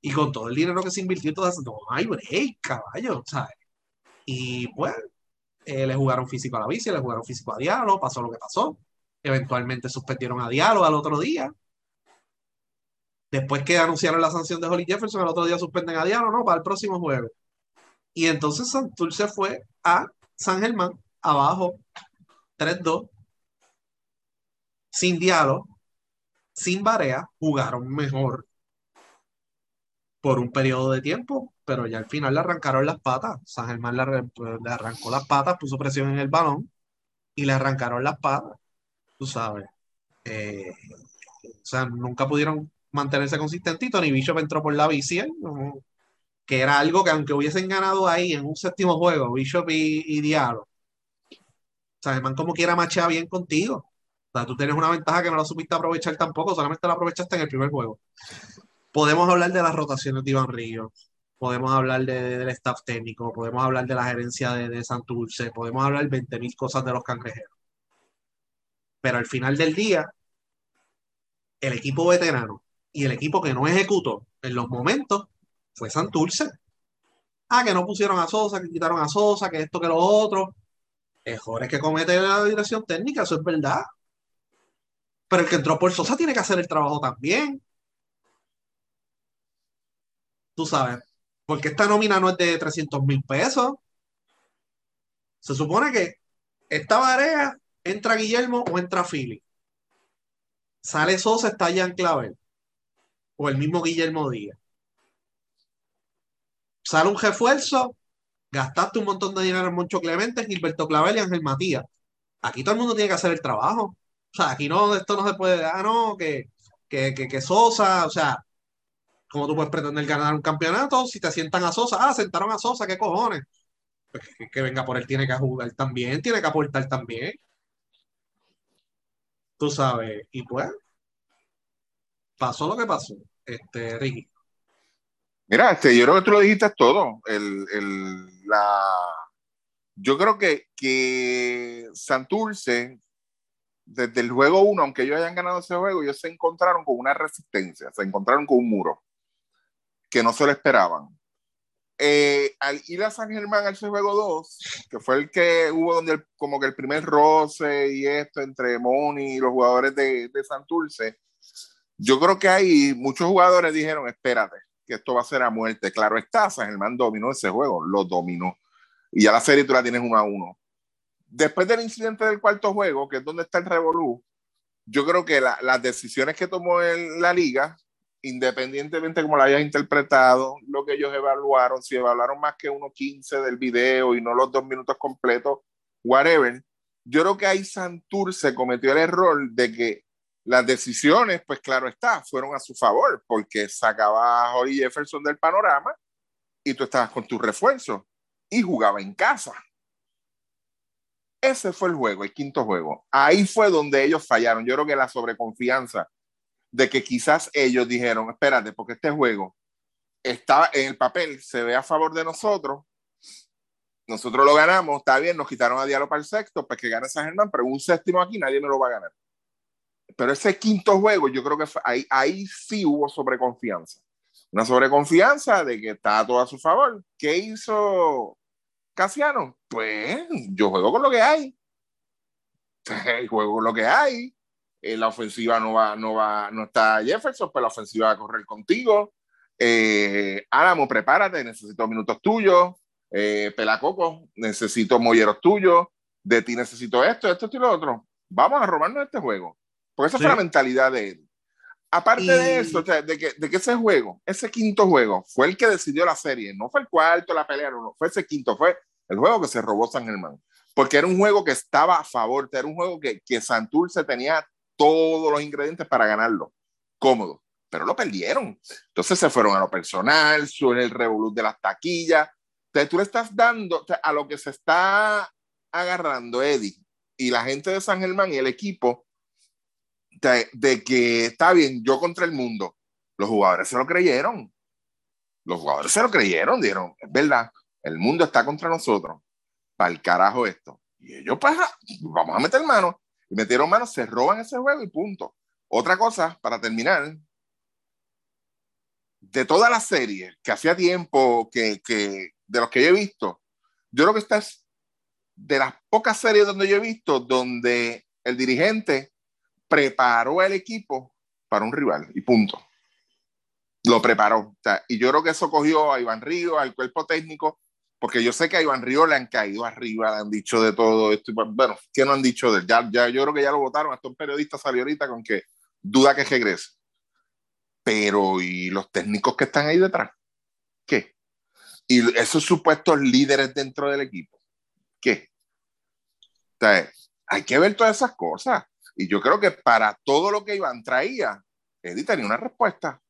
Y con todo el dinero que se invirtió, todas, no hay break, caballo, ¿sabes? Y pues, eh, le jugaron físico a la bici, le jugaron físico a Diablo, pasó lo que pasó. Eventualmente suspendieron a Diablo al otro día. Después que anunciaron la sanción de Holly Jefferson, al otro día suspenden a Diablo, ¿no? Para el próximo jueves. Y entonces se fue a San Germán, abajo, 3-2, sin Diablo, sin Barea, jugaron mejor por un periodo de tiempo, pero ya al final le arrancaron las patas. San Germán le, pues, arrancó las patas, puso presión en el balón y le arrancaron las patas, tú sabes. Eh, o sea, nunca pudieron mantenerse consistentes y Bishop entró por la bici, ¿eh? que era algo que aunque hubiesen ganado ahí en un séptimo juego, Bishop y, y Diablo, San Germán como quiera machea bien contigo. O sea, tú tienes una ventaja que no la supiste aprovechar tampoco, solamente la aprovechaste en el primer juego podemos hablar de las rotaciones de Iván Río, podemos hablar del staff técnico, podemos hablar de la gerencia de, de Santurce, podemos hablar 20.000 cosas de los cangrejeros. Pero al final del día, el equipo veterano y el equipo que no ejecutó en los momentos fue Santurce. Ah, que no pusieron a Sosa, que quitaron a Sosa, que esto, que lo otro. Errores que comete la dirección técnica, eso es verdad. Pero el que entró por Sosa tiene que hacer el trabajo también tú sabes, porque esta nómina no es de 300 mil pesos. Se supone que esta Varea entra Guillermo o entra Philly. Sale Sosa, está en Clavel. O el mismo Guillermo Díaz. Sale un refuerzo, gastaste un montón de dinero en Moncho Clemente, Gilberto Clavel y Ángel Matías. Aquí todo el mundo tiene que hacer el trabajo. O sea, aquí no, esto no se puede, ah, no, que, que, que, que Sosa, o sea, ¿Cómo tú puedes pretender ganar un campeonato si te sientan a Sosa? Ah, sentaron a Sosa, ¿qué cojones? Pues que, venga por él tiene que jugar también, tiene que aportar también. Tú sabes, y pues, pasó lo que pasó, este, Ricky. Mira, este, yo creo que tú lo dijiste todo. El, el, la... Yo creo que, que Santurce, desde el juego 1, aunque ellos hayan ganado ese juego, ellos se encontraron con una resistencia, se encontraron con un muro que no se lo esperaban. Eh, al ir a San Germán al juego 2, que fue el que hubo donde como que el primer roce y esto entre Moni y los jugadores de, de Santurce, yo creo que ahí muchos jugadores dijeron, espérate, que esto va a ser a muerte. Claro está, San Germán dominó ese juego, lo dominó. Y ya la serie tú la tienes uno a uno. Después del incidente del cuarto juego, que es donde está el Revolú, yo creo que las decisiones que tomó la liga independientemente como lo hayas interpretado, lo que ellos evaluaron, si evaluaron más que 1.15 del video y no los dos minutos completos, whatever, yo creo que ahí Santurce cometió el error de que las decisiones, pues claro está, fueron a su favor, porque sacaba a Holly Jefferson del panorama y tú estabas con tu refuerzo y jugaba en casa. Ese fue el juego, el quinto juego. Ahí fue donde ellos fallaron. Yo creo que la sobreconfianza de que quizás ellos dijeron, espérate, porque este juego está en el papel, se ve a favor de nosotros, nosotros lo ganamos, está bien, nos quitaron a Diálogo para el sexto, pues que gane San Germán, pero un séptimo aquí nadie me lo va a ganar. Pero ese quinto juego, yo creo que ahí, ahí sí hubo sobreconfianza. Una sobreconfianza de que está todo a su favor. ¿Qué hizo Casiano? Pues yo juego con lo que hay. <laughs> juego con lo que hay. En la ofensiva no va, no va, no está Jefferson, pero la ofensiva va a correr contigo. Eh, Álamo, prepárate, necesito minutos tuyos. Eh, Pelacoco, necesito molleros tuyos. De ti necesito esto, esto y lo otro. Vamos a robarnos este juego. Porque esa fue la mentalidad de él. Aparte de eso, de, que, de que ese juego, ese quinto juego, fue el que decidió la serie. No fue el cuarto, la pelea, no, fue ese quinto, fue el juego que se robó San Germán. Porque era un juego que estaba a favor, era un juego que, que Santurce tenía todos los ingredientes para ganarlo. Cómodo pero lo perdieron. Entonces se fueron a lo personal, suena el revolut de las taquillas. Entonces tú le estás dando a lo que se está agarrando Eddie y la gente de San Germán y el equipo de, que está bien, yo contra el mundo. Los jugadores se lo creyeron. Los jugadores se lo creyeron, dijeron, es verdad, el mundo está contra nosotros. Para el carajo esto. Y ellos, pues, ah, vamos a meter manos. Y metieron manos, se roban ese juego y punto. Otra cosa, para terminar, de toda la serie, que hacía tiempo que, que, de los que yo he visto, yo creo que esta es de las pocas series donde yo he visto donde el dirigente preparó el equipo para un rival y punto. Lo preparó. y yo creo que eso cogió a Iván Río, al cuerpo técnico, porque yo sé que a Iván Río le han caído arriba, le han dicho de todo esto. Bueno, ¿qué no han dicho de él? Ya, ya, yo creo que ya lo votaron. Hasta un periodista salió ahorita con que duda que regrese. Pero, ¿y los técnicos que están ahí detrás? ¿Qué? ¿Y esos supuestos líderes dentro del equipo? ¿Qué? O sea, hay que ver todas esas cosas. Y yo creo que para todo lo que Iván traía, Eddie tenía una respuesta.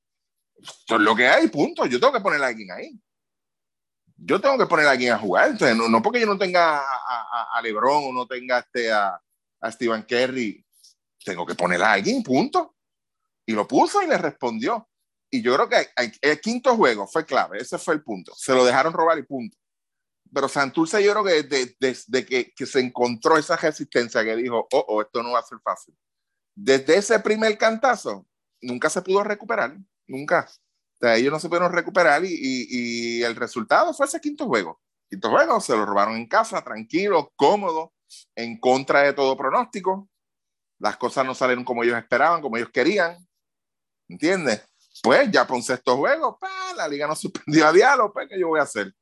Esto es lo que hay, punto. Yo tengo que poner a alguien ahí. Yo tengo que poner a alguien a jugar. Entonces, no, porque yo no tenga a, LeBron o no tenga este, a, a Stephen Kerry, tengo que poner a alguien, punto. Y lo puso y le respondió. Y yo creo que el quinto juego fue clave, ese fue el punto. Se lo dejaron robar y punto. Pero Santurce yo creo que desde, desde que, que, se encontró esa resistencia que dijo, oh, oh, esto no va a ser fácil. Desde ese primer cantazo, nunca se pudo recuperar, nunca. O sea, ellos no se pudieron recuperar y, y, y el resultado fue ese quinto juego. Quinto juego, se lo robaron en casa, tranquilo, cómodo, en contra de todo pronóstico. Las cosas no salieron como ellos esperaban, como ellos querían. ¿Entiendes? Pues ya por un sexto juego, la liga no <laughs> suspendió a diálogo, pues ¿qué yo voy a hacer?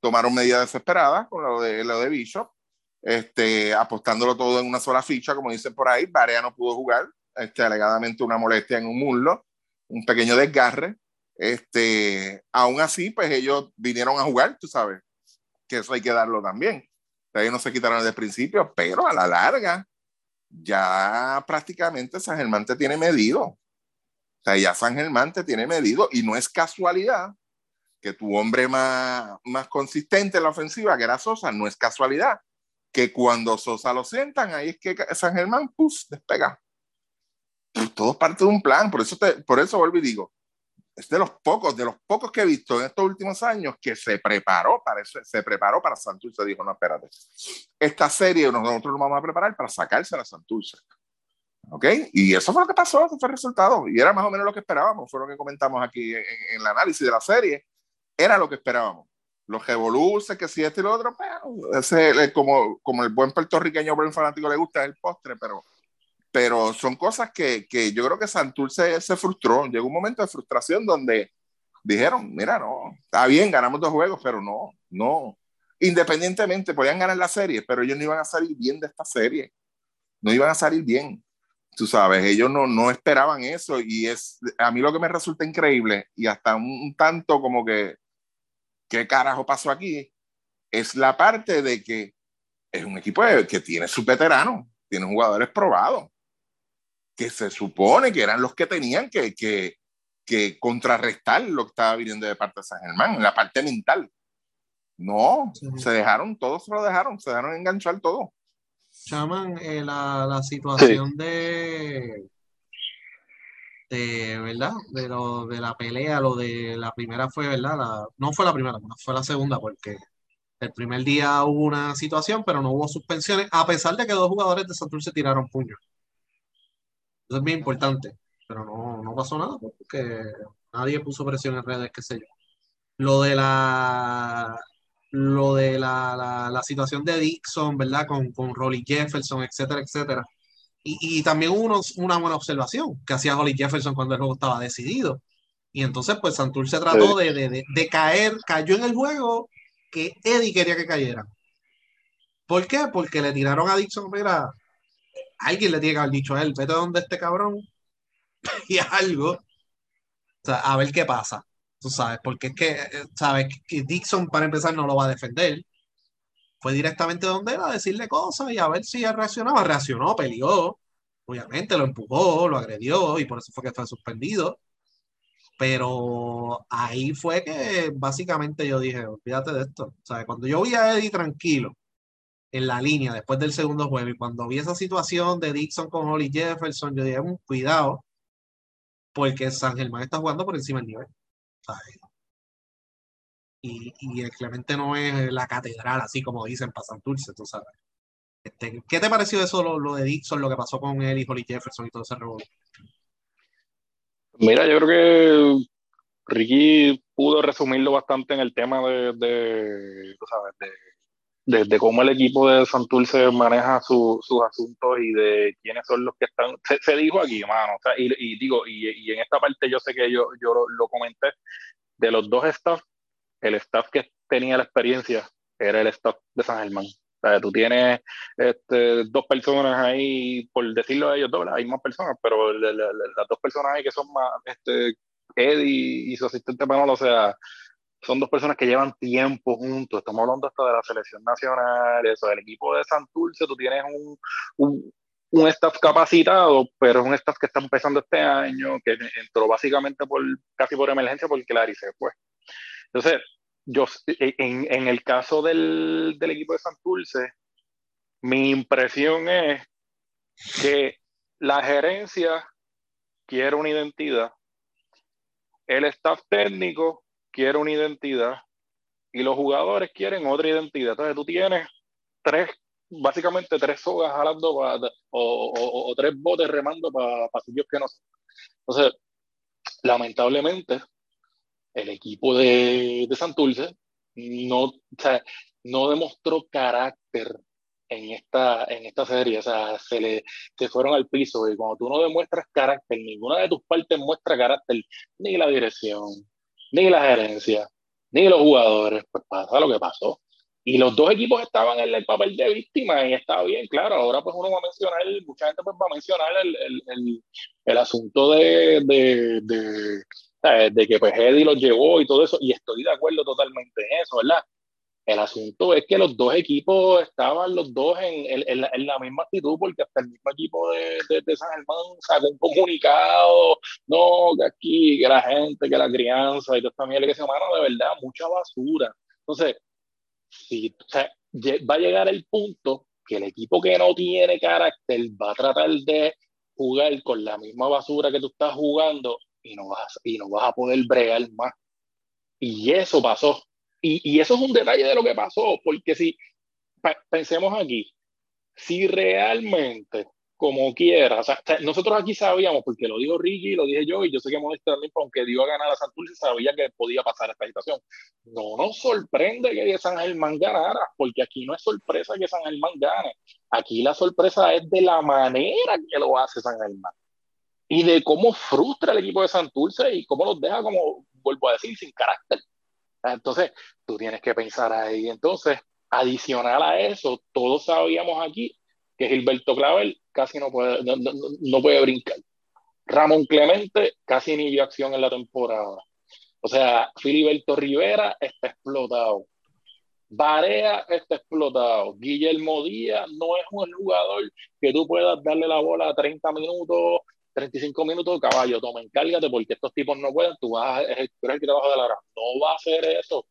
Tomaron medidas desesperadas con lo de, lo de Bishop, este, apostándolo todo en una sola ficha, como dicen por ahí. Barea no pudo jugar, este, alegadamente una molestia en un muslo, un pequeño desgarre. Este, aún así, pues ellos vinieron a jugar, tú sabes, que eso hay que darlo también. Ellos no se quitaron desde el principio, pero a la larga, ya prácticamente San Germán te tiene medido sea, ya San Germán te tiene medido y no es casualidad que tu hombre más, más consistente en la ofensiva, que era Sosa, no es casualidad que cuando Sosa lo sientan, ahí es que San Germán, pues, despega. todo es parte de un plan, por eso, te, por eso vuelvo y digo, es de los pocos, de los pocos que he visto en estos últimos años que se preparó para eso, se preparó para Santurce. Dijo, no, espérate, esta serie nosotros nos vamos a preparar para sacarse a Santurce. ¿Ok? Y eso fue lo que pasó, fue el resultado. Y era más o menos lo que esperábamos, fue lo que comentamos aquí en, el análisis de la serie. Era lo que esperábamos. Los revoluces, que si este y lo otro, ese, como, como el buen puertorriqueño, buen fanático le gusta el postre, pero, pero son cosas que, que yo creo que Santurce se frustró. Llegó un momento de frustración donde dijeron, mira, no, está bien, ganamos dos juegos, pero no, no. Independientemente, podían ganar la serie, pero ellos no iban a salir bien de esta serie. No iban a salir bien tú sabes, ellos no, no esperaban eso y es, a mí lo que me resulta increíble y hasta un, tanto como que, ¿qué carajo pasó aquí? Es la parte de que es un equipo que tiene su veterano, tiene jugadores probados, que se supone que eran los que tenían que, que, que contrarrestar lo que estaba viniendo de parte de San Germán, la parte mental. No, se dejaron, todos se lo dejaron, se dejaron enganchar todo. Chaman, eh, la, la, situación de, de, ¿verdad? De, lo, de la pelea, lo de la primera fue, ¿verdad? No fue la primera, fue la segunda, porque El primer día hubo una situación, pero no hubo suspensiones, a pesar de que dos jugadores de Santurce tiraron puños. Eso es bien importante, pero no, no pasó nada porque nadie puso presión en redes, qué sé yo. Lo de la lo de la, la, situación de Dixon, ¿verdad? Con, con Rolly Jefferson, etcétera, etcétera. Y, y también hubo una buena observación que hacía Rolly Jefferson cuando el juego estaba decidido. Y entonces, pues Santurce trató de, de, de, caer, cayó en el juego que Eddie quería que cayera. ¿Por qué? Porque le tiraron a Dixon, mira, alguien le tiene que haber dicho a él, vete donde este cabrón <laughs> y algo, o sea, a ver qué pasa, tú sabes, porque es que, eh, sabes, que Dixon para empezar no lo va a defender, fue directamente donde él a decirle cosas y a ver si él reaccionaba, reaccionó, peleó, obviamente lo empujó, lo agredió y por eso fue que fue suspendido, pero ahí fue que básicamente yo dije, olvídate de esto, ¿sabes? Cuando yo vi a Eddie tranquilo, en la línea después del segundo juego. Y cuando vi esa situación de Dixon con Holly Jefferson, yo dije, un cuidado, porque San Germán está jugando por encima del nivel. Y, y, el Clemente no es la catedral, así como dicen para Santurce, tú sabes. Este, ¿Qué te pareció eso, lo, de Dixon, lo que pasó con él y Holly Jefferson y todo ese revuelo? Mira, yo creo que Ricky pudo resumirlo bastante en el tema de, de sabes, de cómo el equipo de Santurce maneja sus asuntos y de quiénes son los que están. Se, dijo aquí, mano. y, digo, y, en esta parte yo sé que yo, yo lo, comenté, de los dos staff, el staff que tenía la experiencia era el staff de San Germán. O sea, tú tienes este, dos personas ahí, por decirlo de ellos dos, hay más personas, pero las dos personas ahí que son más, este, Eddie y su asistente Manolo, o sea, son dos personas que llevan tiempo juntos. Estamos hablando hasta de la selección nacional, eso, del equipo de Santurce. Tú tienes un, un, staff capacitado, pero es un staff que está empezando este año, que entró básicamente por casi por emergencia porque Clary se fue. Entonces, yo, en, en el caso del, equipo de Santurce, mi impresión es que la gerencia quiere una identidad, el staff técnico quiere una identidad y los jugadores quieren otra identidad. Entonces tú tienes tres, básicamente tres sogas jalando o, tres botes remando para sitios que no son. Entonces, lamentablemente, el equipo de, de Santurce no, no demostró carácter en esta, en esta serie, o sea, se le se fueron al piso y cuando tú no demuestras carácter, ninguna de tus partes muestra carácter, ni la dirección, ni la gerencia, ni los jugadores, pues pasa lo que pasó. Y los dos equipos estaban en el papel de víctima y estaba bien, claro. Ahora pues uno va a mencionar, mucha gente pues va a mencionar el, el, el, asunto de, de, de, de, que pues Eddie los llevó y todo eso, y estoy de acuerdo totalmente en eso, ¿verdad? El asunto es que los dos equipos estaban los dos en, en, en, la, misma actitud, porque hasta el mismo equipo de, de, de, San Germán sacó un comunicado, no, que aquí, que la gente, que la crianza y todo también le que se mano, de verdad, mucha basura. Entonces, si, va a llegar el punto que el equipo que no tiene carácter va a tratar de jugar con la misma basura que tú estás jugando y no vas, y no vas a poder bregar más. Y eso pasó y, eso es un detalle de lo que pasó, porque si pensemos aquí, si realmente, como quiera, o sea, nosotros aquí sabíamos, porque lo dijo Ricky, lo dije yo, y yo sé que Modesto también, aunque dio a ganar a Santurce, sabía que podía pasar esta situación. No nos sorprende que San Germán ganara, porque aquí no es sorpresa que San Germán gane. Aquí la sorpresa es de la manera que lo hace San Germán y de cómo frustra el equipo de Santurce y cómo los deja, como vuelvo a decir, sin carácter. Entonces, tú tienes que pensar ahí. Entonces, adicional a eso, todos sabíamos aquí que Gilberto Clavel casi no puede, no, puede brincar. Ramón Clemente casi ni vio acción en la temporada. O sea, Filiberto Rivera está explotado. Barea está explotado. Guillermo Díaz no es un jugador que tú puedas darle la bola a 30 minutos 35 minutos, caballo, toma, encárgate porque estos tipos no pueden, tú vas a ejecutar el trabajo de la hora. No va a hacer eso.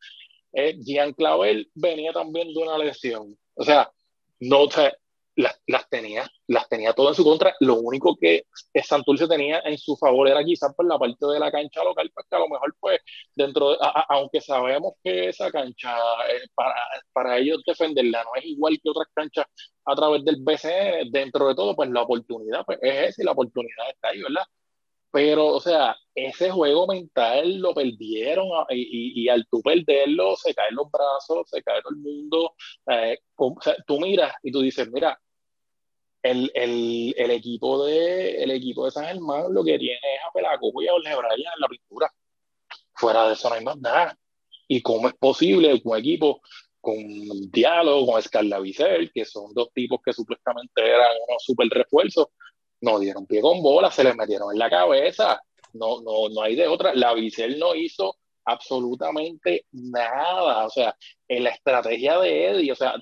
Eh, Jean Clavel venía también de una lesión. O sea, no, las, las, tenía, las tenía todo en su contra. Lo único que Santurce tenía en su favor era quizás por la parte de la cancha local, pues que a lo mejor, pues, dentro de, aunque sabemos que esa cancha, eh, para, para ellos defenderla no es igual que otras canchas a través del BCN, dentro de todo, pues la oportunidad pues, es esa y la oportunidad está ahí, ¿verdad? Pero, o sea, ese juego mental lo perdieron y, y, al tú perderlo se caen los brazos, se cae todo el mundo. Eh, tú miras y tú dices, mira, el, el, el, equipo de, el equipo de San Germán lo que tiene es a Pelacoco y a Jorge en la pintura. Fuera de eso no hay más nada. ¿Y cómo es posible que un equipo con diálogo, con Escarlavicel, que son dos tipos que supuestamente eran unos super refuerzos, no dieron pie con bola, se les metieron en la cabeza. No, no, no hay de otra. La no hizo absolutamente nada. O sea, en la estrategia de Eddie, o sea,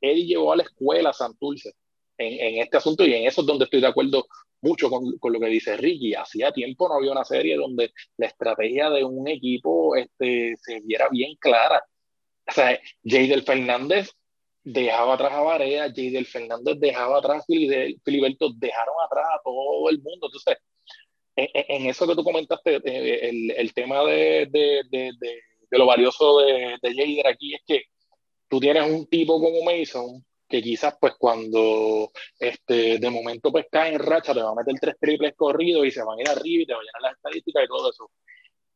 Eddie llevó a la escuela a Santurce en, este asunto y en eso es donde estoy de acuerdo mucho con, con, lo que dice Ricky. Hacía tiempo no había una serie donde la estrategia de un equipo este, se viera bien clara. O sea, Jadel Fernández dejaba atrás a Varea, Jadel Fernández dejaba atrás a Filiberto, dejaron atrás a todo el mundo. Entonces, en, eso que tú comentaste, eh, el, el tema de, de, de, de, lo valioso de, de Jader aquí es que tú tienes un tipo como Mason que quizás pues cuando este, de momento pues cae en racha te va a meter tres triples corridos y se van a ir arriba y te van a llenar las estadísticas y todo eso.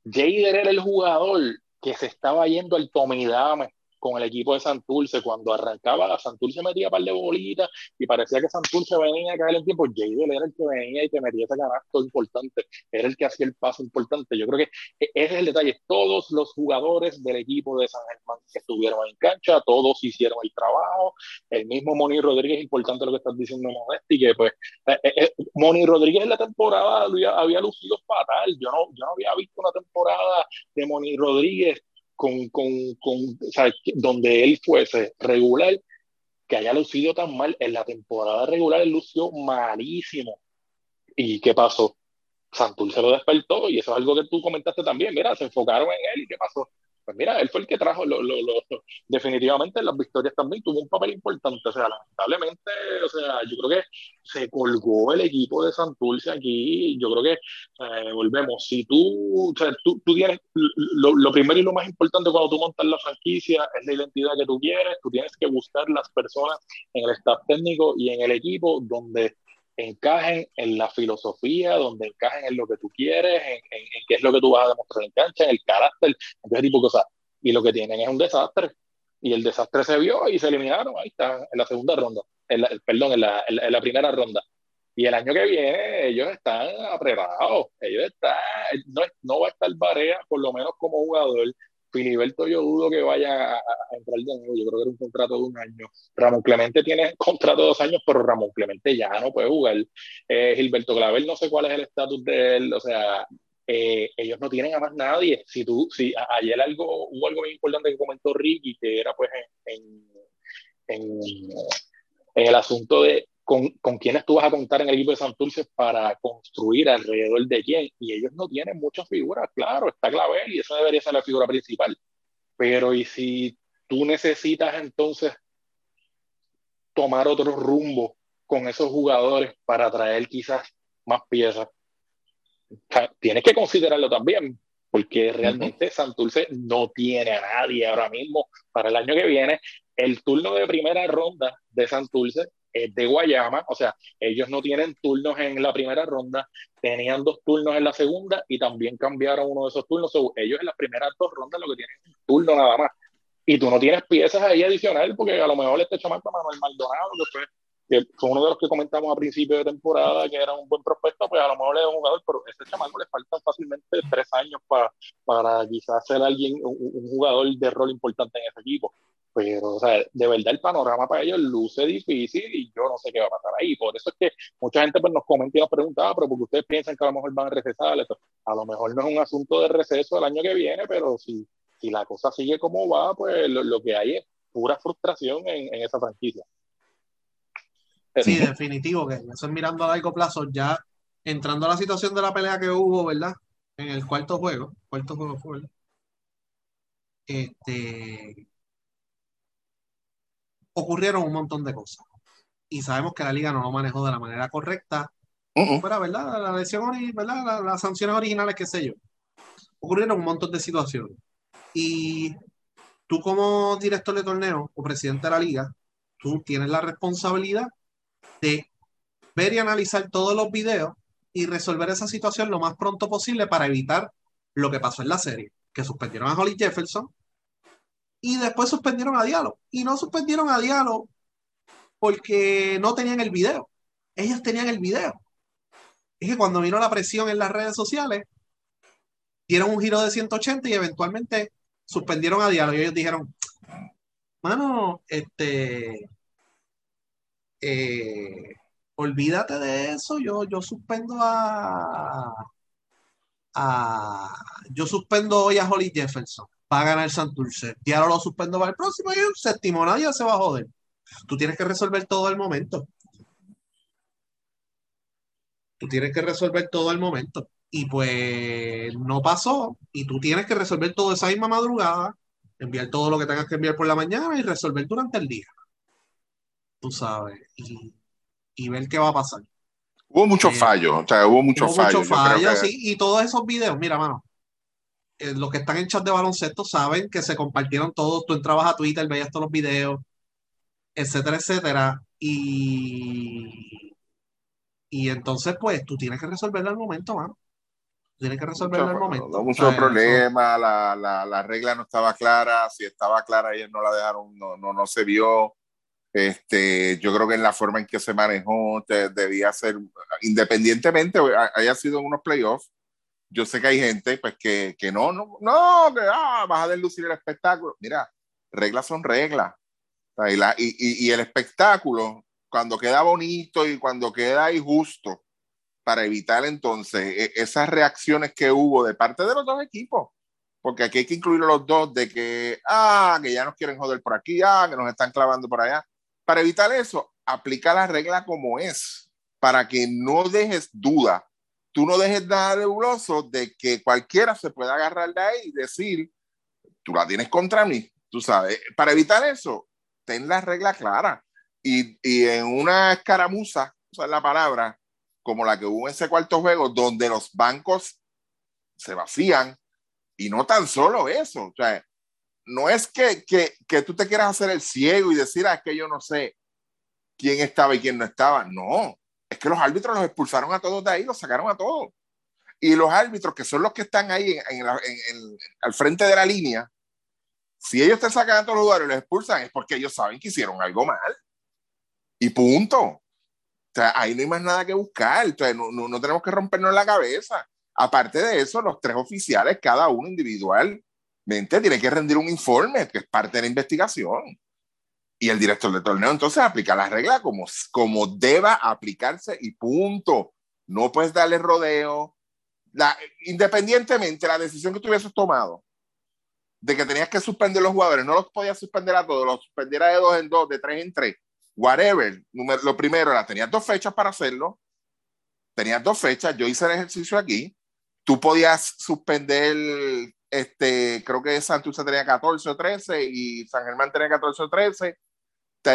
Jader era el jugador que se estaba yendo al Tomidame con el equipo de Santurce. Cuando arrancaba, Santurce metía un par de bolitas y parecía que Santurce venía a caer en tiempo. Jadel era el que venía y te metía ese canasto importante, era el que hacía el paso importante. Yo creo que e-, ese es el detalle. Todos los jugadores del equipo de San Germán que estuvieron en cancha, todos hicieron el trabajo. El mismo Moni Rodríguez, importante lo que estás diciendo, Modesti, que pues eh, eh, eh, Moni Rodríguez en la temporada había, había lucido fatal. Yo no, yo no había visto una temporada de Moni Rodríguez con, con, con o sea, donde él fuese regular, que haya lucido tan mal. En la temporada regular él lució malísimo. ¿Y qué pasó? Santur se lo despertó y eso es algo que tú comentaste también. Mira, se enfocaron en él y qué pasó. Pues mira, él fue el que trajo, lo, lo, lo, definitivamente las victorias también tuvo un papel importante. O sea, lamentablemente, o sea, yo creo que se colgó el equipo de Santurce aquí. Yo creo que eh, volvemos. Si tú, o sea, tú, tú tienes lo, primero y lo más importante cuando tú montas la franquicia es la identidad que tú quieres. Tú tienes que buscar las personas en el staff técnico y en el equipo donde encajen en la filosofía, donde encajen en lo que tú quieres, en, qué es lo que tú vas a demostrar en cancha, en el carácter, en ese tipo de cosas. Y lo que tienen es un desastre. Y el desastre se vio y se eliminaron, ahí está, en la segunda ronda, en perdón, en la, en la primera ronda. Y el año que viene ellos están apretados, ellos están, no, no va a estar Barea, por lo menos como jugador, Filiberto yo dudo que vaya a, entrar de nuevo, yo creo que era un contrato de un año. Ramón Clemente tiene contrato de dos años, pero Ramón Clemente ya no puede jugar. Eh, Gilberto Clavel no sé cuál es el estatus de él, o sea, eh, ellos no tienen a más nadie. Si tú, si ayer algo, hubo algo muy importante que comentó Ricky, que era pues en, en, en el asunto de con, con quiénes tú vas a contar en el equipo de Santurce para construir alrededor de quién. Y ellos no tienen muchas figuras, claro, está Clavel y esa debería ser la figura principal. Pero ¿y si tú necesitas entonces tomar otro rumbo con esos jugadores para traer quizás más piezas? Tienes que considerarlo también, porque realmente Santurce no tiene a nadie ahora mismo para el año que viene. El turno de primera ronda de Santurce es de Guayama, o sea, ellos no tienen turnos en la primera ronda, tenían dos turnos en la segunda y también cambiaron uno de esos turnos. ellos en las primeras dos rondas lo que tienen es un turno nada más. Y tú no tienes piezas ahí adicionales porque a lo mejor este chamaco Manuel Maldonado, que fue, que fue uno de los que comentamos a principio de temporada que era un buen prospecto, pues a lo mejor es un jugador, pero a ese chamaco le faltan fácilmente tres años para, para quizás ser alguien, un jugador de rol importante en ese equipo. Pero, o sea, de verdad el panorama para ellos luce difícil y yo no sé qué va a pasar ahí. Por eso es que mucha gente pues, nos comenta y nos pregunta, ah, pero porque ustedes piensan que a lo mejor van a recesar. A lo mejor no es un asunto de receso el año que viene, pero si, si la cosa sigue como va, pues lo, que hay es pura frustración en, en esa franquicia. Sí, definitivo, que eso es mirando a largo plazo, ya entrando a la situación de la pelea que hubo, ¿verdad? En el cuarto juego, cuarto juego fue, Este, ocurrieron un montón de cosas. y sabemos que la liga no lo manejó de la manera correcta. Fuera, ¿verdad? La lesión, ¿verdad? las sanciones originales, qué sé yo. Ocurrieron un montón de situaciones. Y tú como director de torneo o presidente de la liga, tú tienes la responsabilidad de ver y analizar todos los videos y resolver esa situación lo más pronto posible para evitar lo que pasó en la serie, que suspendieron a Holly Jefferson y después suspendieron a Diallo. Y no suspendieron a Diallo porque no tenían el video. Ellos tenían el video. Es que cuando vino la presión en las redes sociales, dieron un giro de 180 y eventualmente suspendieron a Diallo. Y ellos dijeron, mano, este, eh, olvídate de eso, yo, yo suspendo a, a, yo suspendo hoy a Holly Jefferson, va a ganar Santurce, ya lo suspendo para el próximo y el séptimo, nadie se va a joder. Tú tienes que resolver todo el momento. Tú tienes que resolver todo el momento. Y pues no pasó. Y tú tienes que resolver todo esa misma madrugada, enviar todo lo que tengas que enviar por la mañana y resolver durante el día. Tú sabes. Y, ver qué va a pasar. Hubo muchos eh, fallos, o sea, hubo muchos fallos. Muchos fallos, sí, y todos esos videos, mira, mano, eh, los que están en chat de baloncesto saben que se compartieron todos, tú entrabas a Twitter, veías todos los videos, etcétera, etcétera. Y, y entonces, pues, tú tienes que resolverlo al momento, mano. Tienes que resolverlo al momento. mucho problema, la, la, la, regla no estaba clara, si estaba clara ellos no la dejaron, no, no, no se vio. Este, yo creo que en la forma en que se manejó debía ser, independientemente haya sido en unos playoffs, yo sé que hay gente pues que, que no, no, no, que ah, vas a deslucir el espectáculo. Mira, reglas son reglas. Y, y, el espectáculo, cuando queda bonito y cuando queda injusto, para evitar entonces e, esas reacciones que hubo de parte de los dos equipos, porque aquí hay que incluir a los dos de que, ah, que ya nos quieren joder por aquí, ah, que nos están clavando por allá. Para evitar eso, aplica la regla como es, para que no dejes duda, tú no dejes nada nebuloso de que cualquiera se pueda agarrar de ahí y decir, tú la tienes contra mí, tú sabes. Para evitar eso, ten la regla clara. Y, y en una escaramuza, esa es la palabra, como la que hubo en ese cuarto juego, donde los bancos se vacían, y no tan solo eso, o sea, no es que, que, que tú te quieras hacer el ciego y decir, ah, es que yo no sé quién estaba y quién no estaba, no, es que los árbitros los expulsaron a todos de ahí, los sacaron a todos. Y los árbitros, que son los que están ahí en, en, al frente de la línea, si ellos te sacan a todos los jugadores y los expulsan, es porque ellos saben que hicieron algo mal. Y punto. O sea, ahí no hay más nada que buscar. Entonces, no, no, no tenemos que rompernos la cabeza. Aparte de eso, los tres oficiales, cada uno individualmente, tiene que rendir un informe, que es parte de la investigación. Y el director de torneo entonces aplica la regla como, como deba aplicarse y punto. No puedes darle rodeo. La, independientemente de la decisión que tú hubieses tomado, de que tenías que suspender los jugadores, no los podías suspender a todos, los suspendiera de dos en dos, de tres en tres, whatever. lo primero era, tenías dos fechas para hacerlo, tenías dos fechas, yo hice el ejercicio aquí, tú podías suspender, este, creo que Santurce tenía 14 o 13 y San Germán tenía 14 o 13,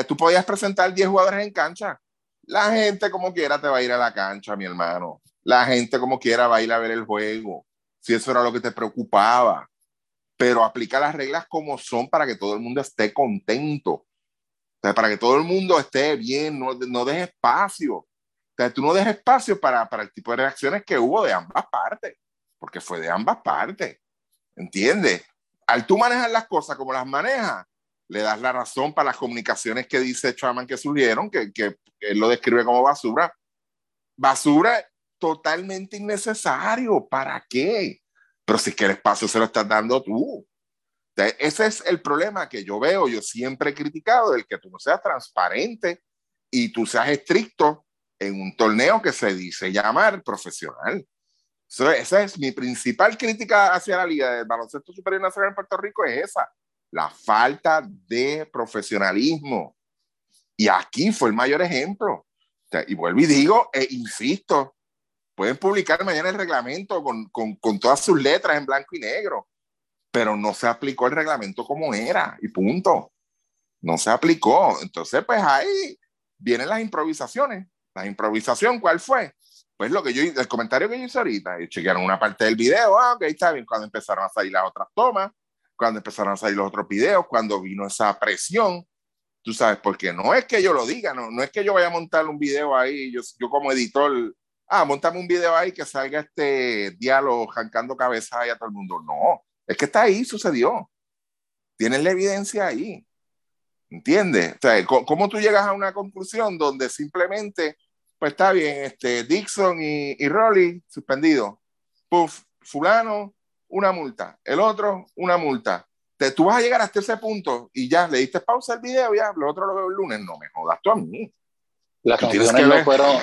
tú podías presentar 10 jugadores en cancha. La gente como quiera te va a ir a la cancha, mi hermano. La gente como quiera va a ir a ver el juego, si eso era lo que te preocupaba pero aplica las reglas como son para que todo el mundo esté contento. para que todo el mundo esté bien, no, no dejes espacio. O sea, tú no dejes espacio para, para el tipo de reacciones que hubo de ambas partes, porque fue de ambas partes. ¿Entiendes? Al tú manejar las cosas como las manejas, le das la razón para las comunicaciones que dice Chaman que surgieron, que, que él lo describe como basura. Basura totalmente innecesario. ¿Para qué? Pero si es que el espacio se lo estás dando tú. ese es el problema que yo veo, yo siempre he criticado, el que tú no seas transparente y tú seas estricto en un torneo que se dice llamar profesional. esa es mi principal crítica hacia la Liga de Baloncesto Superior Nacional en Puerto Rico, es esa, la falta de profesionalismo. Y aquí fue el mayor ejemplo. y vuelvo y digo, e insisto, Pueden publicar mañana el reglamento con, con, con, todas sus letras en blanco y negro, pero no se aplicó el reglamento como era y punto. No se aplicó. Entonces, pues hay, vienen las improvisaciones. La improvisación, ¿cuál fue? Pues lo que yo, el comentario que yo hice ahorita, y chequearon una parte del video, ah, ok, está bien, cuando empezaron a salir las otras tomas, cuando empezaron a salir los otros videos, cuando vino esa presión, tú sabes, porque no es que yo lo diga, no, no es que yo vaya a montar un video ahí, yo, yo como editor, ah, montame un video ahí que salga este diálogo jancando cabeza ahí a todo el mundo. No, es que está ahí, sucedió. Tienes la evidencia ahí. ¿Entiendes? O sea, ¿cómo tú llegas a una conclusión donde simplemente, pues está bien, este, Dixon y, y Rolly suspendido. Puf, fulano, una multa. El otro, una multa. Te, tú vas a llegar hasta ese punto y ya le diste pausa al video, ya, lo otro lo veo el lunes. No me jodas tú a mí. Las sanciones, no fueron,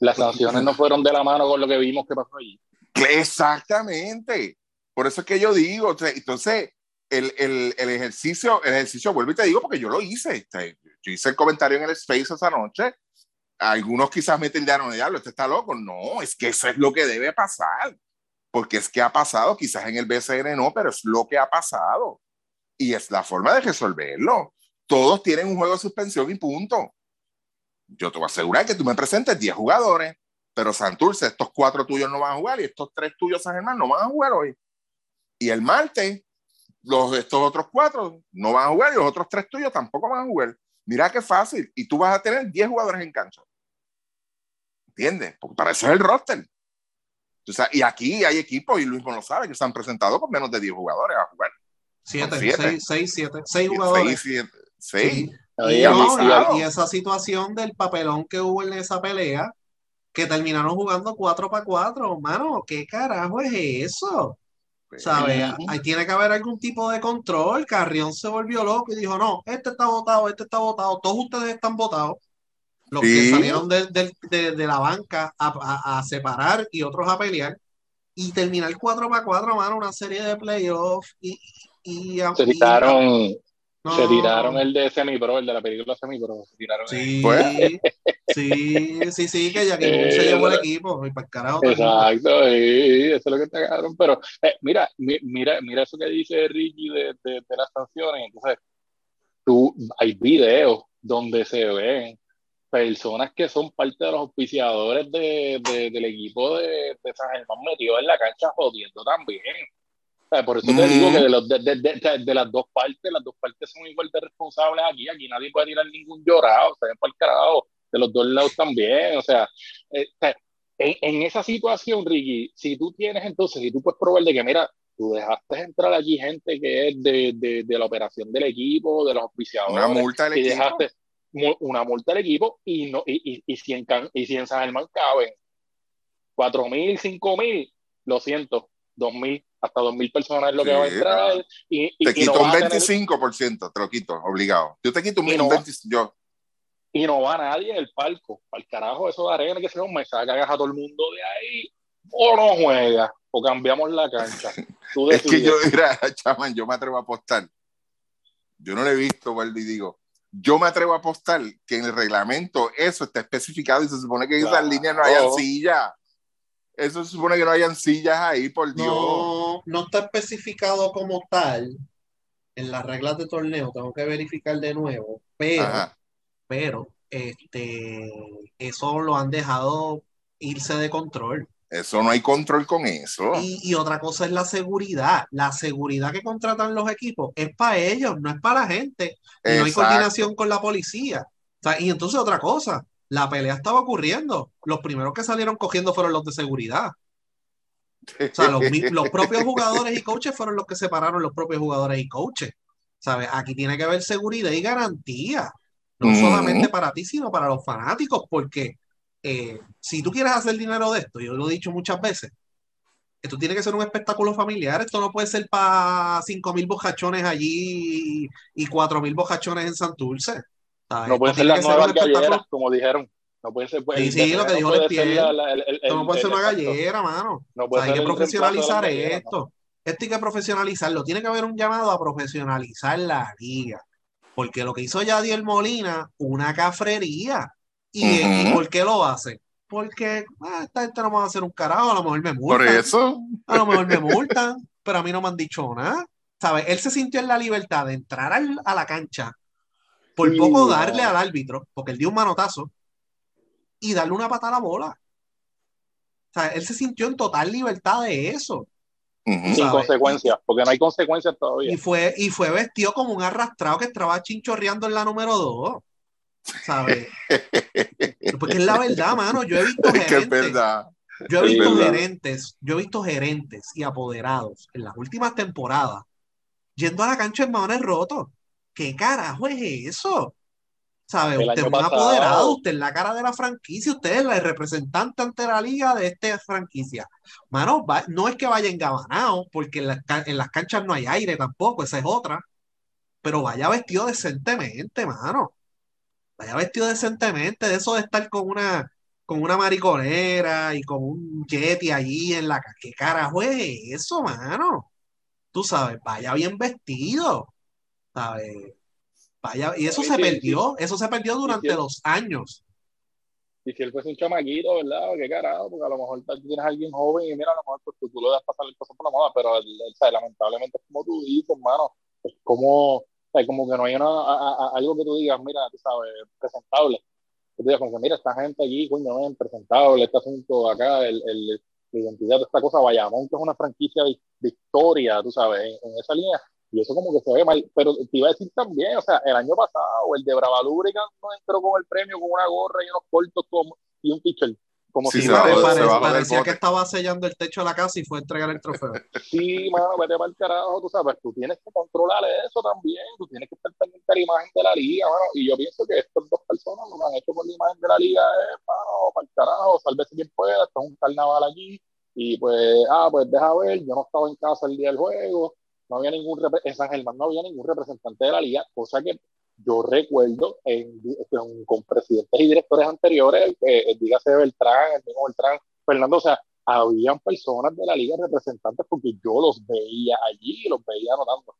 las sanciones no fueron de la mano con lo que vimos que pasó allí. Exactamente. Por eso es que yo digo, entonces, el, el, el, ejercicio, el ejercicio, vuelvo y te digo porque yo lo hice. Este, yo hice el comentario en el Space esa noche. Algunos quizás me tildaron, diablo, este está loco. No, es que eso es lo que debe pasar. Porque es que ha pasado, quizás en el BCN no, pero es lo que ha pasado. Y es la forma de resolverlo. Todos tienen un juego de suspensión y punto. Yo te voy a asegurar que tú me presentes 10 jugadores, pero Santurce, estos cuatro tuyos no van a jugar y estos tres tuyos, San Germán, no van a jugar hoy. Y el martes, los, estos otros cuatro no van a jugar y los otros tres tuyos tampoco van a jugar. Mira qué fácil. Y tú vas a tener 10 jugadores en cancha. ¿Entiendes? Porque para eso es el roster. O sea, y aquí hay equipos, y Luis no lo sabe, que se han presentado con menos de 10 jugadores a jugar. 7, 6, 6, 7, 6 jugadores. 6, 6. Y, no, y, esa situación del papelón que hubo en esa pelea, que terminaron jugando 4 para 4, mano, ¿qué carajo es eso? ¿Sabes? Ahí tiene que haber algún tipo de control. Carrión se volvió loco y dijo: No, este está votado, este está votado, todos ustedes están votados. Los que salieron de, de, de, la banca a, a, a, separar y otros a pelear. Y terminar 4 para 4, mano, una serie de playoffs. Y, y, se tiraron, no. Se tiraron el de Semi-Pro, el de la película Semi-Pro. Se tiraron sí, <laughs> sí, sí, sí, que ya que eh, se llevó el equipo. Y para el carajo. Exacto, sí, eso es lo que te cagaron. Pero eh, mira, mira, mira eso que dice Ricky de, de, de, las sanciones. Entonces, tú, hay videos donde se ven personas que son parte de los auspiciadores de, del equipo de, de San Germán metidos en la cancha jodiendo también. Por eso te digo que de, los, de, de, de, las dos partes, las dos partes son igual de responsables aquí. Aquí nadie puede tirar ningún llorado, o sea, para el carajo, de los dos lados también. O sea, eh, en, en, esa situación, Ricky, si tú tienes entonces, si tú puedes probar de que, mira, tú dejaste entrar aquí gente que es de, de, de la operación del equipo, de los auspiciadores. Una multa del equipo. Dejaste una multa del equipo y, no, y, y, y, si en, y si en San Germán caben 4 mil, 5 mil, lo siento, 2 mil hasta 2.000 personas es lo que va a entrar. Y, te quito no un 25%, tener... te lo quito, obligado. Yo te quito un, no 25%. Yo. Y no va nadie en el palco. Para el carajo, eso de arena que se me saca a todo el mundo de ahí. O no juega, o cambiamos la cancha. <laughs> Tú es que yo, mira, <laughs> chaman, yo me atrevo a apostar. Yo no lo he visto, y digo. Yo me atrevo a apostar que en el reglamento eso está especificado y se supone que en claro. esas líneas no hay silla eso se supone que no hayan sillas ahí, por Dios. No, no está especificado como tal en las reglas de torneo, tengo que verificar de nuevo, pero, Ajá. pero, este, eso lo han dejado irse de control. Eso no hay control con eso. Y, y, otra cosa es la seguridad. La seguridad que contratan los equipos es para ellos, no es para la gente. Y no hay coordinación con la policía. O sea, y entonces otra cosa, la pelea estaba ocurriendo. Los primeros que salieron cogiendo fueron los de seguridad. O sea, los, <laughs> los, propios jugadores y coaches fueron los que separaron los propios jugadores y coaches. ¿Sabes? Aquí tiene que haber seguridad y garantía. No mm. solamente para ti, sino para los fanáticos, porque eh, si tú quieres hacer dinero de esto, yo lo he dicho muchas veces, esto tiene que ser un espectáculo familiar, esto no puede ser para 5 mil bojachones allí y 4 mil bojachones en Santurce. No puede ser las nuevas galleras, como dijeron. No puede ser. Pues, sí, sí, lo que dijo no puede la, la, el, el, no puede ser una gallera, mano. No puede o sea, hay que profesionalizar gallera, esto. No. Esto hay que profesionalizarlo. Tiene que haber un llamado a profesionalizar la liga. Porque lo que hizo Yadiel Molina, una cafrería. ¿Y, uh -huh. ¿y por qué lo hace? Porque ah, esta gente no va a hacer un carajo, a lo mejor me multan. Por eso. A lo mejor me multan, pero a mí no me han dicho nada. ¿Sabes? Él se sintió en la libertad de entrar al, a la cancha Por poco no. darle al árbitro, porque él dio un manotazo, y darle una patada a la bola. O sea, él se sintió en total libertad de eso. Sin consecuencias, porque no hay consecuencias todavía. Y fue, y fue vestido como un arrastrado que estaba chinchorreando en la número dos. ¿Sabes? <laughs> Porque es la verdad, mano. Yo he visto Es que es gerentes. verdad. Yo he visto gerentes, yo he visto gerentes y apoderados en las últimas temporadas yendo a la cancha en maones rotos. ¿Qué carajo es eso? ¿Sabe? El Usted es un pasado- apoderado, usted es la cara de la franquicia, usted es el representante ante la liga de esta franquicia. Mano, va- no es que vaya engabanado, porque en las canchas no hay aire tampoco, esa es otra. Pero vaya vestido decentemente, mano. Vaya vestido decentemente, de eso de estar con una, con una mariconera y con un yeti allí en la ¿Qué carajo es eso, mano? Tú sabes, vaya bien vestido. ¿Sabes? Vaya, y eso Sí, se sí, perdió, eso se perdió durante los años. Y si él fuese un chamaquito, ¿verdad? Qué carajo, porque a lo mejor tú tienes a alguien joven y mira, a lo mejor pues, tú, tú le das pasar el cosas por la moda, pero el- el- lamentablemente es como tú dices, hermano, es como, o sea, como que no hay una, algo que tú digas, mira, tú sabes, presentable. Que tú digas, como que mira, esta gente aquí, coño, ven, presentable, este asunto acá, el, el- la identidad de esta cosa, Bayamón, que es una franquicia de, de historia, tú sabes, en, esa línea. Y eso como que se ve mal, pero te iba a decir también, o sea, el año pasado, el de Brava Lubricant no entró con el premio con una gorra y unos cortos como, y un pitcher. Como Sí, si se pare- se del parecía que estaba sellando el techo de la casa y fue a entregar el trofeo. <laughs> Sí, mano, vete para el carajo, tú sabes, tú tienes que controlar eso también, tú tienes que estar pendiente de la imagen de la liga, mano, y yo pienso que estas dos personas lo que han hecho con la imagen de la liga es, mano, para el carajo, sálvese quien pueda, esto es un carnaval aquí, y pues, ah, pues deja ver, yo no estaba en casa el día del juego, no había ningún, en San Germán no había ningún representante de la liga, cosa que yo recuerdo en, con presidentes y directores anteriores, eh, dígase Beltrán, el mismo Beltrán, Fernando, o sea, habían personas de la liga representantes porque yo los veía allí los veía anotando.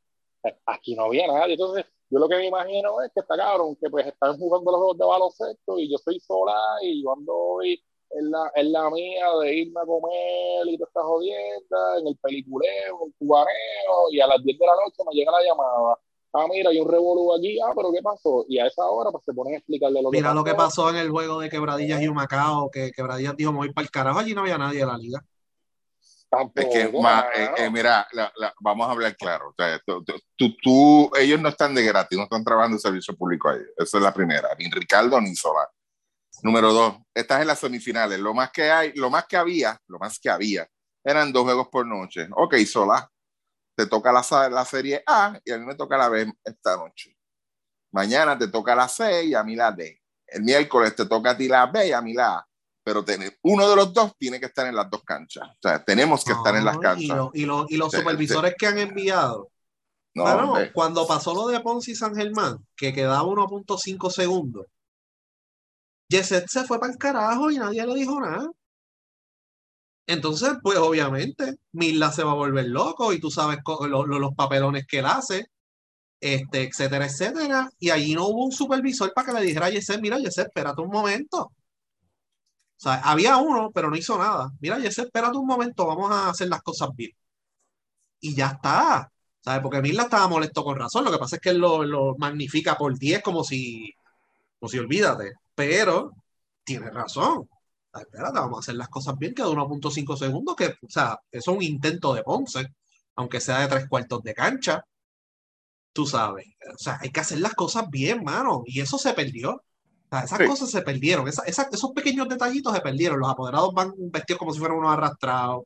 Eh, Aquí no había nadie. Entonces, yo lo que me imagino es que está cabrón, que pues están jugando los juegos de baloncesto y yo soy sola y yo ando hoy en la, en la mía de irme a comer y toda esta jodienda, en el peliculeo, en el cubaneo, y a las 10 de la noche me llega la llamada. Ah, mira, hay un revolú aquí, ah, pero ¿qué pasó? Y a esa hora pues se ponen a explicarle lo que Mira pasó. lo que pasó en el juego de Quebradillas y Humacao, que Quebradillas dijo, me voy para el carajo, allí no había nadie de la liga. Tampoco, Es que, ma- eh, eh, mira, la- la- vamos a hablar claro. O sea, tú- tú- tú- tú- ellos no están de gratis, no están trabajando en servicio público ahí. Esa es la primera. Ni Ricardo ni Solar. Número dos, estás en las semifinales. Lo más que hay, lo más que había, lo más que había, eran dos juegos por noche. Ok, Solar, te toca la, la serie A y a mí me toca la B esta noche. Mañana te toca la C y a mí la D. El miércoles te toca a ti la B y a mí la A. Pero tener, uno de los dos tiene que estar en las dos canchas. O sea, tenemos que estar en las No, canchas. Y, lo- y lo- y los Sí, supervisores que han enviado. No, Bueno, cuando pasó lo de Ponce y San Germán, que quedaba 1.5 segundos, Yeset se fue para el carajo y nadie le dijo nada. Entonces, pues obviamente, Mila se va a volver loco y tú sabes lo- lo- los papelones que él hace, este, etcétera, etcétera. Y allí no hubo un supervisor para que le dijera a Yeset, mira, Yeset, espérate un momento. O sea, había uno, pero no hizo nada. Mira, Yeset, espérate un momento, vamos a hacer las cosas bien. Y ya está. ¿Sabes? Porque Mirla estaba molesto con razón. Lo que pasa es que él lo, lo magnifica por 10 como si, como si olvídate. Pero tiene razón. Espérate, vamos a hacer las cosas bien, que de 1.5 segundos, que, o sea, eso es un intento de Ponce, aunque sea de tres cuartos de cancha. Tú sabes. O sea, hay que hacer las cosas bien, mano. Y eso se perdió. O sea, esas Sí. cosas se perdieron. Esa- esa- esos pequeños detallitos se perdieron. Los apoderados van vestidos como si fueran unos arrastrados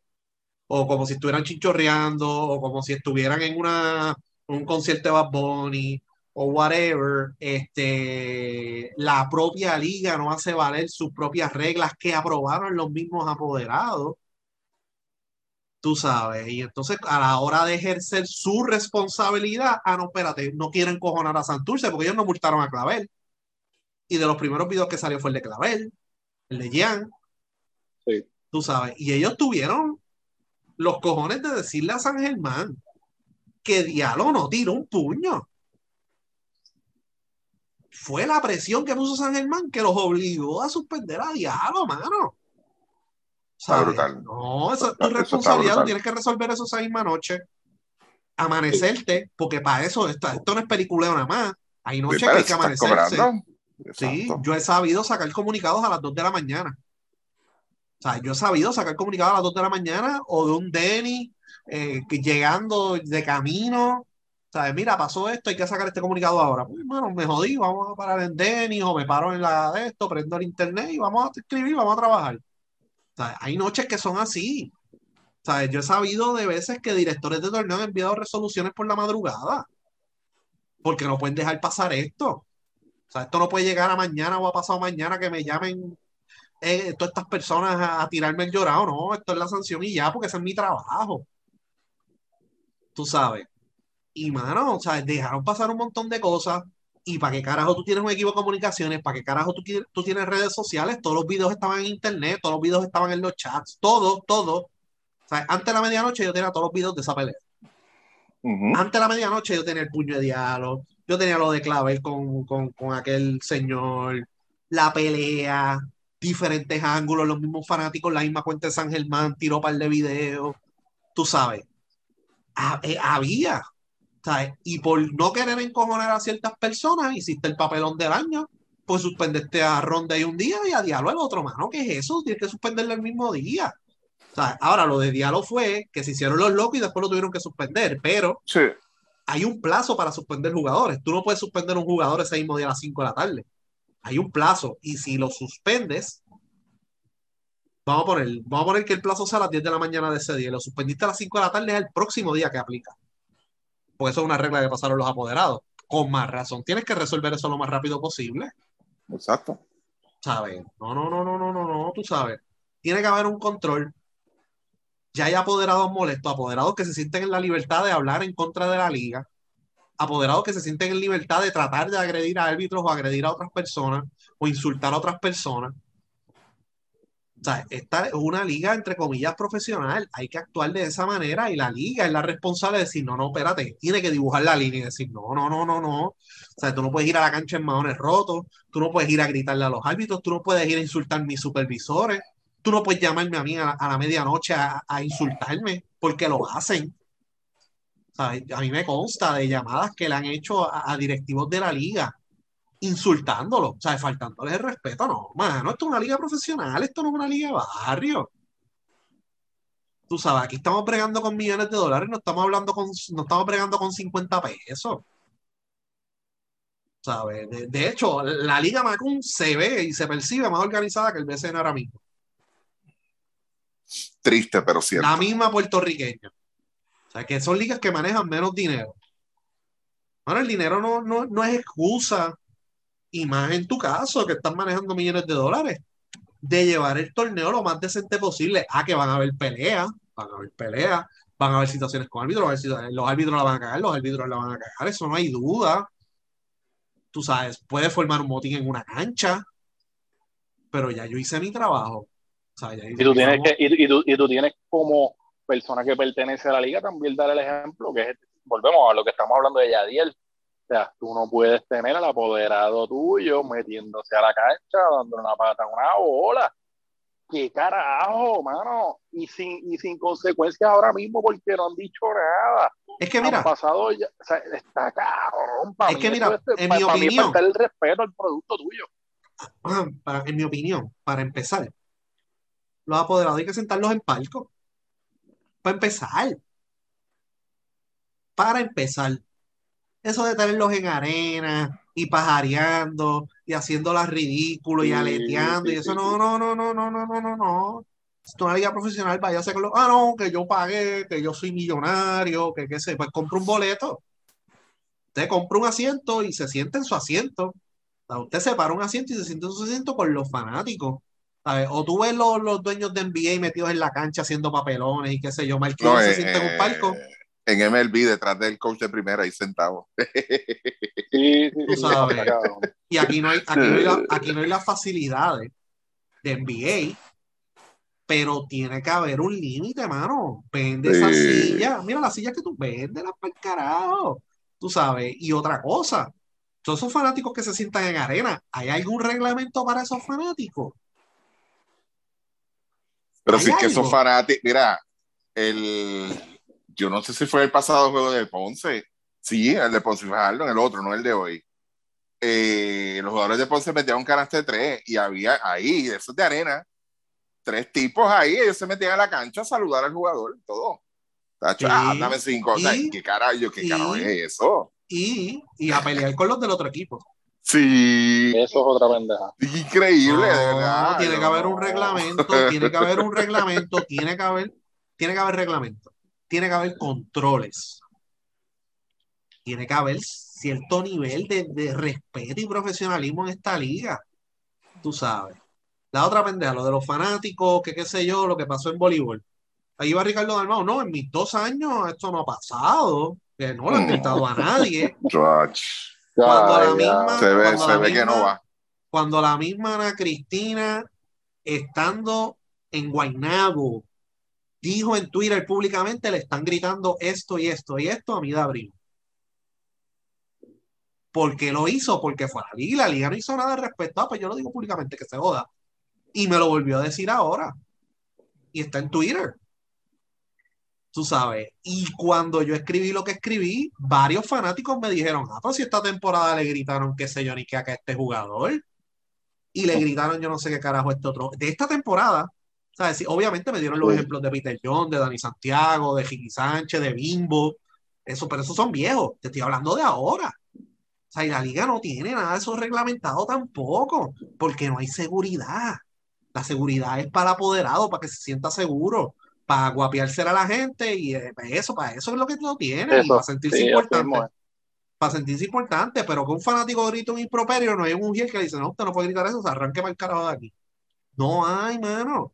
o como si estuvieran chinchorreando, o como si estuvieran en una, un concierto de Bad Bunny, o whatever, este, la propia liga no hace valer sus propias reglas que aprobaron los mismos apoderados. Tú sabes, y entonces a la hora de ejercer su responsabilidad, ah, no, espérate, no quieren cojonar a Santurce porque ellos no multaron a Clavel. Y de los primeros videos que salió fue el de Clavel, el de Jan, Sí. tú sabes, y ellos tuvieron los cojones de decirle a San Germán que Diallo no tiró un puño. Fue la presión que puso San Germán que los obligó a suspender a Diallo, mano. Brutal. No, esa es Eso tu responsabilidad, tú tienes que resolver eso esa misma noche. Amanecerte, porque para eso esto, esto no es peliculeo nada más. Hay noches Sí, pero que hay que amanecerse. Sí, yo he sabido sacar comunicados a las 2 de la mañana. O sea, yo he sabido sacar comunicados a las 2 de la mañana o de un Denny eh, llegando de camino. Sea, mira, pasó esto, hay que sacar este comunicado ahora. Pues, bueno, me jodí, vamos a parar en Denny o me paro en la de esto, prendo el internet y vamos a escribir, vamos a trabajar. Sea, hay noches que son así. Sea, yo he sabido de veces que directores de torneo han enviado resoluciones por la madrugada. Porque no pueden dejar pasar esto. O sea, esto no puede llegar a mañana o a pasado mañana que me llamen eh, todas estas personas a, a tirarme el llorado. No, esto es la sanción y ya, porque ese es mi trabajo. Tú sabes. Y mano, o sea, dejaron pasar un montón de cosas. ¿Y para qué carajo tú tienes un equipo de comunicaciones? ¿Para qué carajo tú, tú tienes redes sociales? Todos los videos estaban en internet, todos los videos estaban en los chats, todo, todo. O sea, antes de la medianoche yo tenía todos los videos de esa pelea. Ujú. Antes de la medianoche yo tenía el puño de diálogo, yo tenía lo de Clavel con, con, con aquel señor, la pelea, diferentes ángulos, los mismos fanáticos, la misma cuenta de San Germán, tiró par de videos, tú sabes. Eh, había, ¿sabes? Y por no querer encojonar a ciertas personas, hiciste el papelón del año, pues suspendiste a Ronda y un día y a Diablo el otro, mano. ¿Qué es eso? Tienes que suspenderlo el mismo día. Ahora lo de Diablo fue que se hicieron los locos y después lo tuvieron que suspender, pero Sí. hay un plazo para suspender jugadores. Tú no puedes suspender un jugador ese mismo día a las 5 de la tarde. Hay un plazo. Y si lo suspendes, vamos a poner, vamos a poner que el plazo sea a las 10 de la mañana de ese día. Lo suspendiste a las 5 de la tarde, es el próximo día que aplica. Porque eso es una regla que pasaron los apoderados. Con más razón. Tienes que resolver eso lo más rápido posible. Exacto. ¿Sabes? No, no, no, no, no, no, no, tú sabes. Tiene que haber un control. Ya hay apoderados molestos, apoderados que se sienten en la libertad de hablar en contra de la liga, apoderados que se sienten en libertad de tratar de agredir a árbitros o agredir a otras personas o insultar a otras personas. Sea, esta es una liga, entre comillas, profesional. Hay que actuar de esa manera y la liga es la responsable de decir, no, no, espérate, tiene que dibujar la línea y decir, no, no, no, no, no. O sea, tú no puedes ir a la cancha en maones rotos, tú no puedes ir a gritarle a los árbitros, tú no puedes ir a insultar a mis supervisores, tú no puedes llamarme a mí a, la medianoche a, insultarme porque lo hacen. O sea, a mí me consta de llamadas que le han hecho a directivos de la liga insultándolo, o sea, faltándoles el respeto. No, mano, esto es una liga profesional, esto no es una liga de barrio. Tú sabes, aquí estamos bregando con millones de dólares, no estamos hablando con, no estamos bregando con 50 pesos. ¿Sabes? De, de hecho, la Liga Macun se ve y se percibe más organizada que el BCN ahora mismo. Triste, pero cierto. La misma puertorriqueña. O sea, que son ligas que manejan menos dinero. Bueno, el dinero no, no, no es excusa, y más en tu caso, que estás manejando millones de dólares, de llevar el torneo lo más decente posible. Ah, que van a haber peleas, van a haber peleas, van a haber situaciones con árbitros, los árbitros la van a cagar, los árbitros la van a cagar, eso no hay duda. Tú sabes, puede formar un motín en una cancha, pero ya yo hice mi trabajo. O sea, ya hice Y tú tienes trabajo. que, y, y tú, y tú tienes como persona que pertenece a la liga también dar el ejemplo, que es, volvemos a lo que estamos hablando de Yadiel. O sea, tú no puedes tener al apoderado tuyo metiéndose a la cancha, dándole una pata a una bola. ¿Qué carajo, mano? Y sin, y sin consecuencias ahora mismo porque no han dicho nada. Es que Han mira, pasado ya, o sea, está cabrón. Pa Es mí que mira, eso en pa- mi pa mí es opinión- el respeto al producto tuyo. <clears throat> para- en mi opinión, para empezar, los apoderados hay que sentarlos en palco. Para empezar. Para empezar. Eso de tenerlos en arena y pajareando y haciéndolas ridículo y aleteando y eso no, no, no, no, no, no, no, no, no. Es una liga profesional, váyase con los, ah, no, que yo pagué, que yo soy millonario, que qué sé, pues compra un boleto. Usted compra un asiento y se sienta en su asiento. Usted se para un asiento y se siente en su asiento con los fanáticos. ¿sabes? O tú ves los, los dueños de NBA metidos en la cancha haciendo papelones y qué sé yo, No, se eh, sienta en un palco. En MLB, detrás del coach de primera, ahí sentado. <laughs> Sí, sí, sabes. Y aquí no hay, aquí no hay, la- aquí no hay las facilidades de NBA, pero tiene que haber un límite, mano. Vende esa silla. Mira las sillas que tú vendes, las para el carajo. Tú sabes. Y otra cosa, todos esos fanáticos que se sientan en arena, ¿hay algún reglamento para esos fanáticos? Pero ¿Hay sí que esos fanáticos, mira, el, yo no sé si fue el pasado juego de Ponce. Sí, el de Ponce y Fajardo, el otro, no el de hoy. eh, los jugadores de Ponce metían un canasto de tres y había ahí, eso de arena, tres tipos ahí, ellos se metían a la cancha a saludar al jugador, todo. Tacho, Sí. ah, dame cinco. O sea, Y- ¿Qué carajo, qué y- carajo es eso? Y, y a pelear con los del otro equipo. Sí, Eso es otra pendeja. increíble, de verdad. tiene que haber un reglamento, tiene que haber un reglamento, tiene que haber, tiene que haber reglamento, tiene que haber controles, tiene que haber cierto nivel de, de respeto y profesionalismo en esta liga, tú sabes. La otra pendeja, lo de los fanáticos, que qué sé yo, lo que pasó en voleibol. Ahí va Ricardo Dalmau, no, en mis dos años esto no ha pasado, que no lo han gritado a nadie. <laughs> Cuando la misma- Se ve, se que no misma- va. cuando la misma Ana Cristina, estando en Guaynabo, dijo en Twitter públicamente, le están gritando esto y esto y esto a de abril. ¿Por qué lo hizo? Porque fue a la liga, la liga no hizo nada al respecto. Ah, pues yo lo digo públicamente, que se joda. Y me lo volvió a decir ahora. Y está en Twitter. Tú sabes. Y cuando yo escribí lo que escribí, varios fanáticos me dijeron, ah, pues si esta temporada le gritaron qué sé yo ni qué a este jugador. Y le gritaron yo no sé qué carajo este otro. De esta temporada, ¿sabes? Sí, obviamente me dieron los Sí. ejemplos de Peter John, de Dani Santiago, de Jiki Sánchez, de Bimbo. Eso, pero esos son viejos. Te estoy hablando de ahora. O sea, y la liga no tiene nada de eso reglamentado tampoco, porque no hay seguridad. La seguridad es para el apoderado, para que se sienta seguro, para guapiarse a la gente y eh, eso, para eso es lo que lo tiene, y para sentirse sí, importante para sentirse importante, pero que un fanático grita un improperio, no hay un mujer que le dice, no, usted no puede gritar eso, se arranque para el carajo de aquí. No hay, mano.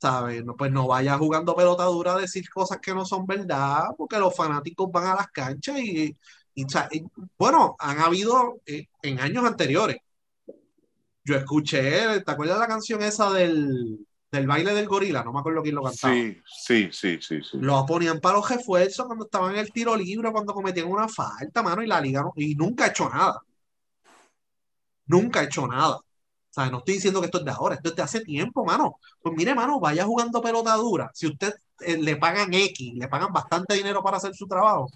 ¿Sabes? No, pues no vaya jugando pelota dura a decir cosas que no son verdad, porque los fanáticos van a las canchas y, bueno, han habido eh, en años anteriores. Yo escuché, ¿te acuerdas la canción esa del, del baile del gorila? No me acuerdo quién lo cantaba. Sí, sí, sí, sí, sí. Lo ponían para los refuerzos cuando estaban en el tiro libre, cuando cometían una falta, mano, y la liga no- y nunca ha hecho nada. Nunca ha hecho nada. O sea, no estoy diciendo que esto es de ahora, esto es de hace tiempo, mano. Pues mire, mano, vaya jugando pelota dura. Si usted eh, le pagan X, le pagan bastante dinero para hacer su trabajo,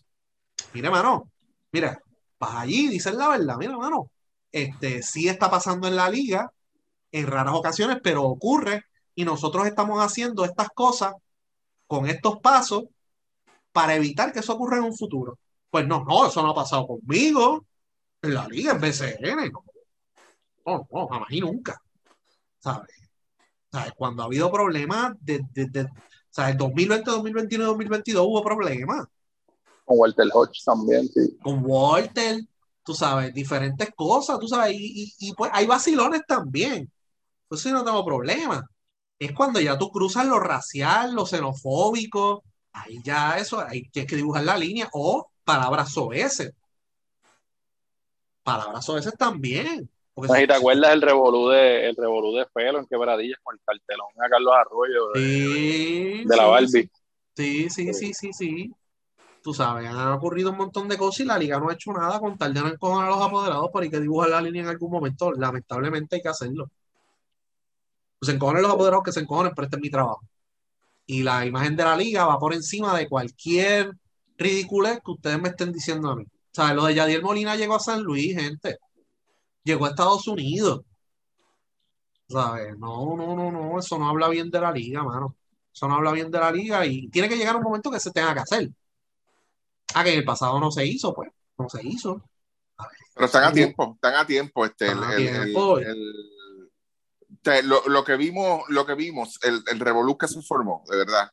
mire, mano, mira, vas allí, dices la verdad, mira, mano, este sí está pasando en la liga en raras ocasiones, pero ocurre y nosotros estamos haciendo estas cosas con estos pasos para evitar que eso ocurra en un futuro. Pues no, no, eso no ha pasado conmigo en la liga, en BCN, no, no, no, jamás y nunca, ¿sabes? ¿Sabes? Cuando ha habido problemas, de, de, de- ¿sabes? 2020, 2021 y 2022 hubo problemas Con Walter Hodge también, sí. con Walter, tú sabes, diferentes cosas, tú sabes, y, y- y, pues hay vacilones también. Pues sí, no tengo problema. Es cuando ya tú cruzas lo racial, lo xenofóbico, ahí ya eso, ahí tienes que dibujar la línea, o palabras soeces. Palabras soeces también. Porque No si- te acuerdas el revolú de, el revolú de Felo en Quebradillas con el cartelón a Carlos Arroyo de, Sí, de la Barbie. Sí, sí, sí, sí, sí. Tú sabes, han ocurrido un montón de cosas y la liga no ha hecho nada con tal de no encojonar a los apoderados, pero hay que dibujar la línea en algún momento. Lamentablemente hay que hacerlo. Pues se encojonen los apoderados que se encojonen, pero este es mi trabajo. Y la imagen de la liga va por encima de cualquier ridiculez que ustedes me estén diciendo a mí. O sea, lo de Yadier Molina llegó a San Luis, gente. Llegó a Estados Unidos. ¿Sabes? No, no, no, no, eso no habla bien de la liga, mano. Eso no habla bien de la liga y tiene que llegar un momento que se tenga que hacer. Ah, que en el pasado no se hizo, pues. No se hizo. Pero están a tiempo, están a tiempo. Este, el, Están a el- el- tiempo. el- te- lo, lo que vimos, lo que vimos, el, el revolú que se formó, de verdad.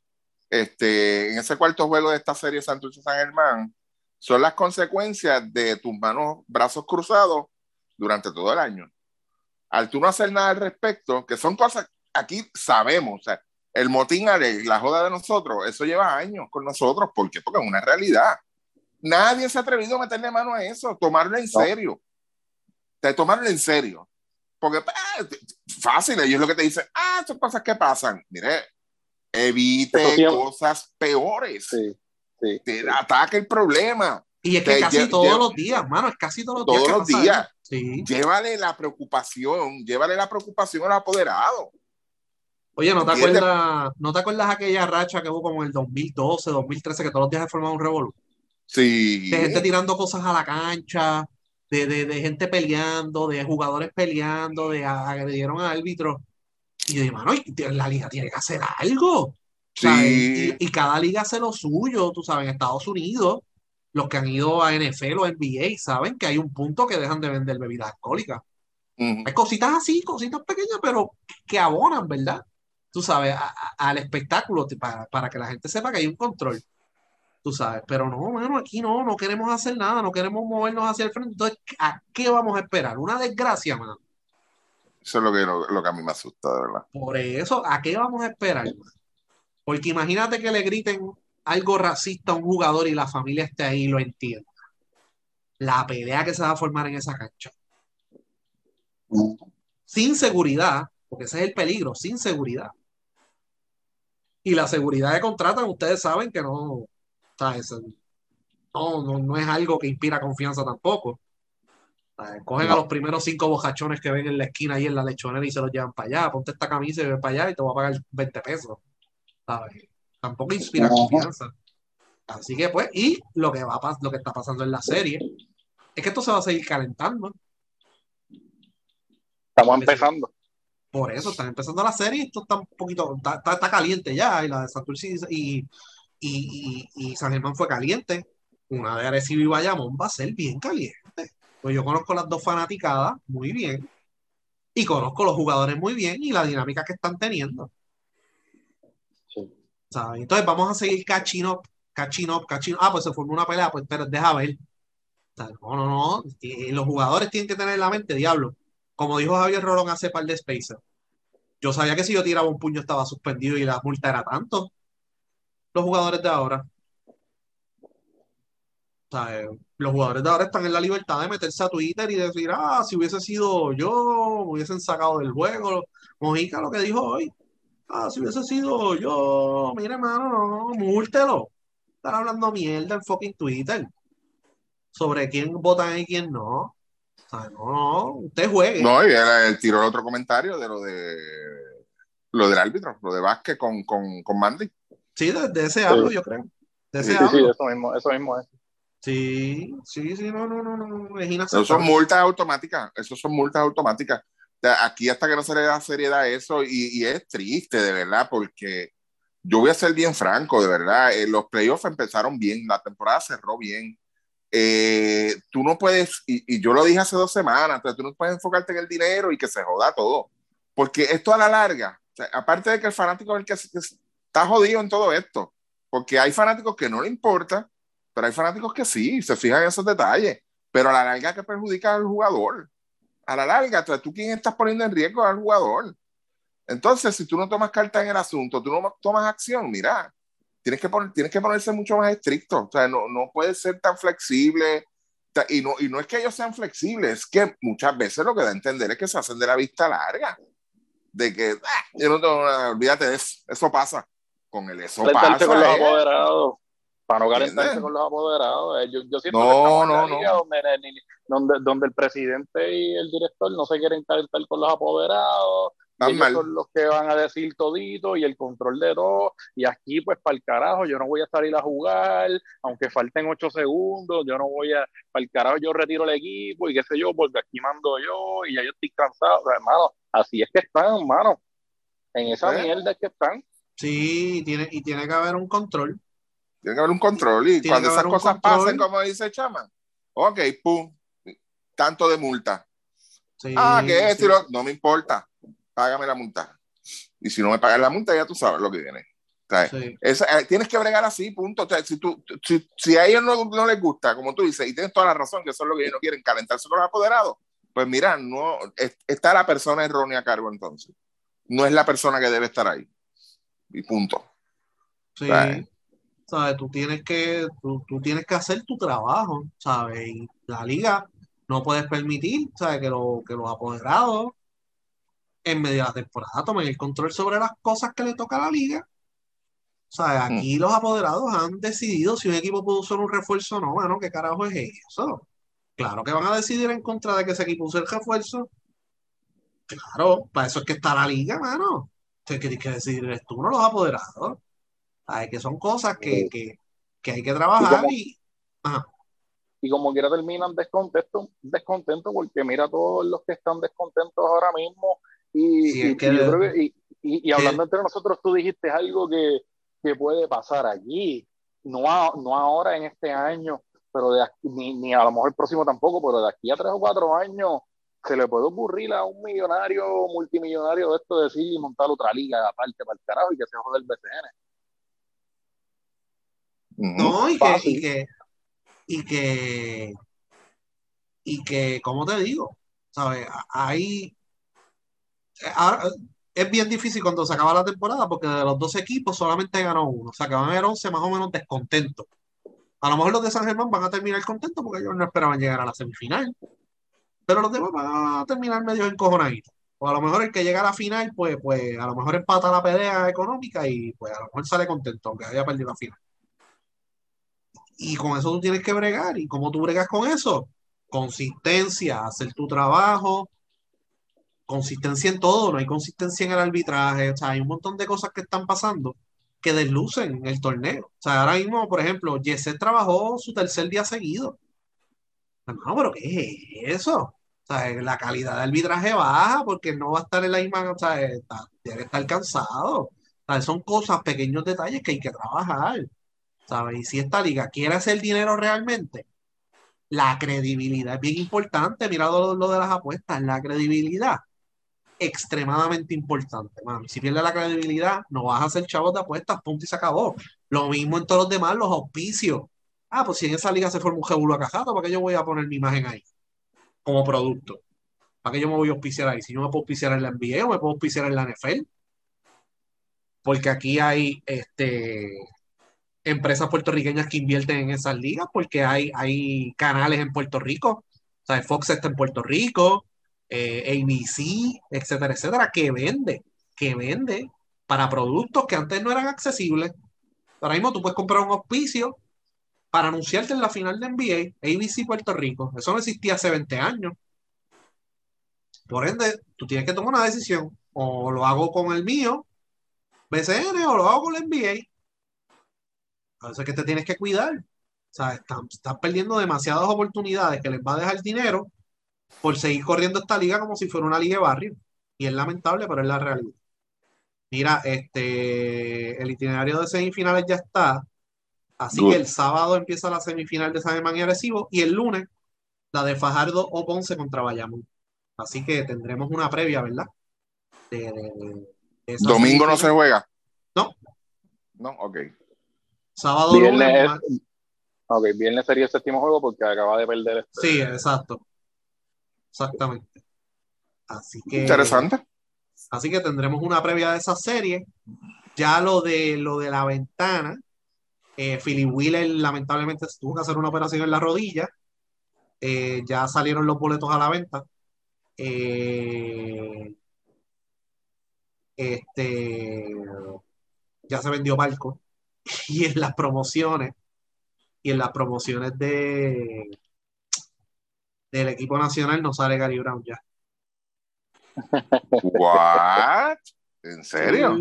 Este, en ese cuarto juego de esta serie Santurce San Germán, son las consecuencias de tus manos, brazos cruzados durante todo el año. Al tú no hacer nada al respecto, que son cosas, aquí sabemos, o sea, el motín, la joda de nosotros, eso lleva años con nosotros. ¿Por qué? Porque es una realidad. Nadie se ha atrevido a meterle mano a eso, tomarlo en serio. De tomarlo en serio. Porque ah, fácil, ellos lo que te dicen, ah, son cosas que pasan. Mire, evite cosas peores. Sí, sí. Te ataque el problema. Y es que casi todos los días, mano, es casi todos los Todos días. que los días. Sí. Llévale la preocupación, llévale la preocupación al apoderado. Oye, ¿no te ¿Entiendes? acuerdas, ¿no te acuerdas aquella racha que hubo como en el 2012, 2013, que todos los días se formaba un revolú? Sí. De gente tirando cosas a la cancha, de, de, de gente peleando, de jugadores peleando, de agredieron a árbitros. Y yo digo, mano, la liga tiene que hacer algo. Sí. Y, y cada liga hace lo suyo, tú sabes, en Estados Unidos, los que han ido a NFL o NBA saben que hay un punto que dejan de vender bebidas alcohólicas. Ujú. Hay cositas así, cositas pequeñas, pero que abonan, ¿verdad? Tú sabes, a- a- al espectáculo, para, para que la gente sepa que hay un control. Tú sabes, pero no, mano, aquí no, no queremos hacer nada, no queremos movernos hacia el frente. Entonces, ¿a qué vamos a esperar? Una desgracia, mano. Eso es lo que, lo, lo que a mí me asusta, de verdad. Por eso, ¿a qué vamos a esperar? Porque imagínate que le griten algo racista a un jugador y la familia esté ahí y lo entienda. La pelea que se va a formar en esa cancha. Sin seguridad, porque ese es el peligro, sin seguridad. Y la seguridad que contratan, ustedes saben que no, no, no, no es algo que inspira confianza tampoco. Cogen a No. los primeros cinco bojachones que ven en la esquina ahí en la lechonera y se los llevan para allá. Ponte esta camisa y ven para allá y te voy a pagar 20 pesos. ¿Sabes? Tampoco inspira Ajá. confianza. Así que pues, y lo que va a lo que está pasando en la serie es que esto se va a seguir calentando. Estamos empezando. Por eso están empezando la serie y esto está un poquito, está, está- está caliente ya. Y la de Santurce y, y, y, y San Germán fue caliente. Una de Arecibo y Bayamón va a ser bien caliente. Pues yo conozco las dos fanaticadas muy bien. Y conozco los jugadores muy bien y la dinámica que están teniendo. ¿Sabes? Entonces vamos a seguir catching up, catching up, catching up. Ah, pues se formó una pelea, pues pero deja ver. No, no, no. Y Los jugadores tienen que tener en la mente, diablo. Como dijo Javier Rolón hace par de Spacer. Yo sabía que si yo tiraba un puño estaba suspendido y la multa era tanto. Los jugadores de ahora. Sea, eh, los jugadores de ahora están en la libertad de meterse a Twitter y decir, ah, si hubiese sido yo, me hubiesen sacado del juego. Mojica lo que dijo hoy. Ah, si hubiese sido yo, mire, mano, no, no, múltelo. Están hablando mierda en fucking Twitter sobre quién votan y quién no. O sea, no, no, usted juegue. No, y él, él tiró el otro comentario de lo de lo del árbitro, lo de Vázquez con, con, con Mandy. Sí, de, de ese hablo, yo creo. De ese Sí, sí, hablo. eso mismo, eso mismo es. Sí, sí, sí, no, no, no, no, es Eso son multas automáticas, eso son multas automáticas. Aquí hasta que no se le da seriedad a eso, y, y es triste, de verdad, porque yo voy a ser bien franco, de verdad, eh, los playoffs empezaron bien, la temporada cerró bien. Eh, tú no puedes, y, y yo lo dije hace dos semanas, tú no puedes enfocarte en el dinero y que se joda todo, porque esto a la larga, o sea, aparte de que el fanático es el que, que está jodido en todo esto, porque hay fanáticos que no le importa, pero hay fanáticos que sí, se fijan en esos detalles, pero a la larga que perjudica al jugador. A la larga, tú quién estás poniendo en riesgo al jugador. Entonces, si tú no tomas carta en el asunto, tú no tomas acción, mira, tienes que, poner, tienes que ponerse mucho más estricto. O sea, no, no puedes ser tan flexible. Y no, y no es que ellos sean flexibles, es que muchas veces lo que da a entender es que se hacen de la vista larga. De que, ah, yo no olvídate de eso, eso pasa. Con el eso con los pasa. apoderados. Para no calentarse ¿Entiendes? con los apoderados. Eh, Yo, yo siento No, que estamos en no, la no. donde, donde, donde el presidente y el director no se quieren calentar con los apoderados. ellos mal. son los que van a decir todito y el control de todo. Y aquí, pues, para el carajo, yo no voy a salir a jugar, aunque falten ocho segundos, yo no voy a, para el carajo, yo retiro el equipo y qué sé yo, porque aquí mando yo y ya yo estoy cansado. O sea, hermano, así es que están, hermano. En esa ¿Eh? mierda es que están. Sí, tiene, y tiene que haber un control. Tiene que haber un control y cuando esas cosas pasen, como dice Chama, ok, pum, tanto de multa. Sí, ah, que sí. lo- no me importa, págame la multa. Y si no me pagas la multa, ya tú sabes lo que viene. O sea, Sí. esa- eh, tienes que bregar así, punto. O sea, si, tú, si, si a ellos no, no les gusta, como tú dices, y tienes toda la razón, que eso es lo que ellos no quieren, calentarse con los apoderados, pues mira, no, es- está la persona errónea a cargo entonces. No es la persona que debe estar ahí. Y punto. Sí. ¿Sabes? Tú tienes que, tú, tú tienes que hacer tu trabajo, ¿sabes? Y la liga no puedes permitir, ¿sabes? Que, lo- que los apoderados en medio de la temporada tomen el control sobre las cosas que le toca a la liga. ¿Sabes? Aquí los apoderados han decidido si un equipo puede usar un refuerzo o no, bueno, ¿qué carajo es eso? Claro que van a decidir en contra de que ese equipo use el refuerzo. Claro, para eso es que está la liga, mano. ¿Qué tienes que decidir eres tú, no los apoderados? ¿Sabes? Que son cosas que, que, que hay que trabajar ¿Y cómo? y... Ajá. y como quiera terminan descontento, descontento porque mira todos los que están descontentos ahora mismo y, y, hablando entre nosotros tú dijiste algo que, que puede pasar allí, no, no ahora en este año, pero de ni, ni a lo mejor el próximo tampoco, pero de aquí a tres o cuatro años se le puede ocurrir a un millonario, multimillonario de esto decir y montar otra liga aparte para el carajo y que se jode el BCN. No, y que, y que, y que, y que, ¿cómo te digo? ¿Sabes? Hay, ahora, es bien difícil cuando se acaba la temporada porque de los dos equipos solamente ganó uno. O sea, que van a haber 11 más o menos descontentos. A lo mejor los de San Germán van a terminar contentos porque ellos no esperaban llegar a la semifinal. Pero los demás van a terminar medio encojonaditos. O a lo mejor el que llega a la final, pues, pues a lo mejor empata la pelea económica y pues a lo mejor sale contento, aunque haya perdido la final. Y con eso tú tienes que bregar. ¿Y cómo tú bregas con eso? Consistencia, hacer tu trabajo, consistencia en todo, no hay consistencia en el arbitraje, o sea, hay un montón de cosas que están pasando que deslucen el torneo. O sea, ahora mismo, por ejemplo, Jesse trabajó su tercer día seguido. No, pero ¿qué es eso? O sea, la calidad de arbitraje baja porque no va a estar en la misma, o sea, debe estar cansado. O sea, son cosas, pequeños detalles que hay que trabajar. ¿Sabes? Y si esta liga quiere hacer dinero realmente, la credibilidad es bien importante. Mira lo, lo de las apuestas, la credibilidad extremadamente importante, Si pierdes la credibilidad, no vas a hacer chavos de apuestas, punto y se acabó. Lo mismo en todos los demás, los auspicios. Ah, pues si en esa liga se forma un jebulo acajado, ¿para qué yo voy a poner mi imagen ahí? Como producto. ¿Para qué yo me voy a auspiciar ahí? Si yo me puedo auspiciar en la NBA o me puedo auspiciar en la NFL. Porque aquí hay este, empresas puertorriqueñas que invierten en esas ligas, porque hay, hay canales en Puerto Rico. O sea, Fox está en Puerto Rico, eh, ABC, etcétera, etcétera, que vende, que vende para productos que antes no eran accesibles. Ahora mismo tú puedes comprar un auspicio para anunciarte en la final de NBA, ABC Puerto Rico. Eso no existía hace 20 años. Por ende, tú tienes que tomar una decisión. O lo hago con el mío, BCN, o lo hago con la NBA. A veces que te tienes que cuidar. O sea, están, están perdiendo demasiadas oportunidades que les va a dejar dinero por seguir corriendo esta liga como si fuera una liga de barrio. Y es lamentable, pero es la realidad. Mira, este, el itinerario de semifinales ya está. Así que el sábado empieza la semifinal de San Germán y Arecibo y el lunes la de Fajardo o Ponce contra Bayamón. Así que tendremos una previa, ¿verdad? ¿Domingo no se juega? No. No, ok. Sábado viernes, lunes. Ok, viernes sería el séptimo juego porque acaba de perder este. Sí, exacto. Exactamente. Así que. Interesante. Así que tendremos una previa de esa serie. Ya lo de lo de la ventana. Eh, Philly Wheeler lamentablemente tuvo que hacer una operación en la rodilla. Eh, ya salieron los boletos a la venta. Eh, este ya se vendió barco. <laughs> Y en las promociones, y en las promociones de, del equipo nacional no sale Gary Brown ya. <laughs> ¿What? ¿En serio?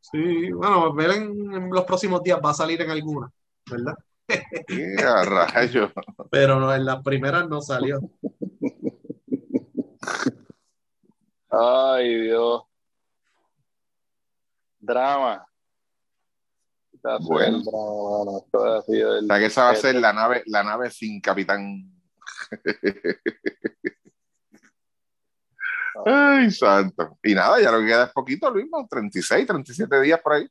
Sí, bueno, ver en, los próximos días va a salir en alguna, ¿verdad? <laughs> ¡Qué rayo! Pero no, en las primeras no salió. Ay, Dios. Drama. Bueno, drama, que esa va a ser la nave, la nave sin capitán Ay, santo. Y nada, ya lo que queda es poquito, Luis, 36, 37 días por ahí.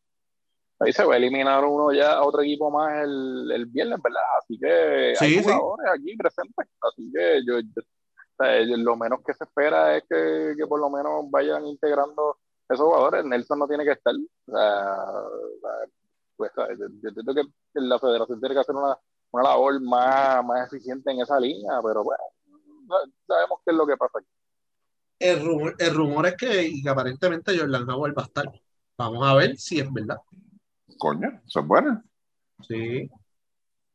Ahí se va a eliminar uno ya a otro equipo más el, el viernes, ¿verdad? Así que hay jugadores aquí presentes. Así que yo, lo menos que se espera es que, que, por lo menos vayan integrando esos jugadores. Nelson no tiene que estar. O sea, pues, yo entiendo que la federación tiene que hacer una una labor más, más eficiente en esa línea, pero bueno, sabemos qué es lo que pasa aquí. El rumor, el rumor es que, aparentemente Jordan Howard va a estar. Vamos a ver si es verdad. Coño, eso es buena. Sí.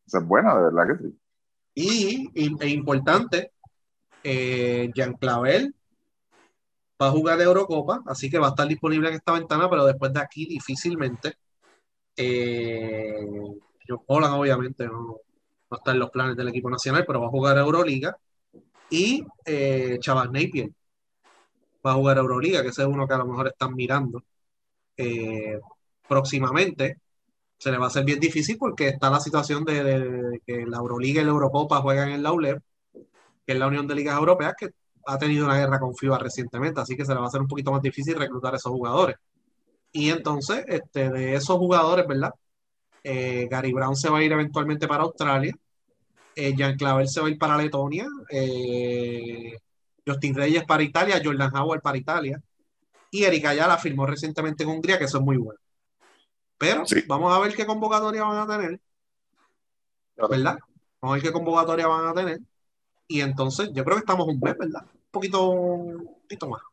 Eso es buena, de verdad que sí. Y, e importante, eh, Jean Clavel va a jugar de Eurocopa, así que va a estar disponible en esta ventana, pero después de aquí difícilmente. Eh, yo, obviamente, no, no está en los planes del equipo nacional, pero va a jugar Euroliga. Y eh, Chavas Napier va a jugar Euroliga, que es uno que a lo mejor están mirando eh, próximamente. Se le va a hacer bien difícil porque está la situación de, que la Euroliga y la Eurocopa juegan en la ULEP, que es la Unión de Ligas Europeas, que ha tenido una guerra con FIBA recientemente, así que se le va a hacer un poquito más difícil reclutar esos jugadores. Y entonces, este, de esos jugadores, ¿verdad? Eh, Gary Brown se va a ir eventualmente para Australia. Eh, Jan Clavel se va a ir para Letonia. eh, Justin Reyes para Italia. Jordan Howard para Italia. Y Erika Ayala firmó recientemente en Hungría, que eso es muy bueno. Pero Sí. vamos a ver qué convocatoria van a tener, ¿verdad? Vamos a ver qué convocatoria van a tener. Y entonces, yo creo que estamos un mes, ¿verdad? Un poquito, un poquito más. Un poquito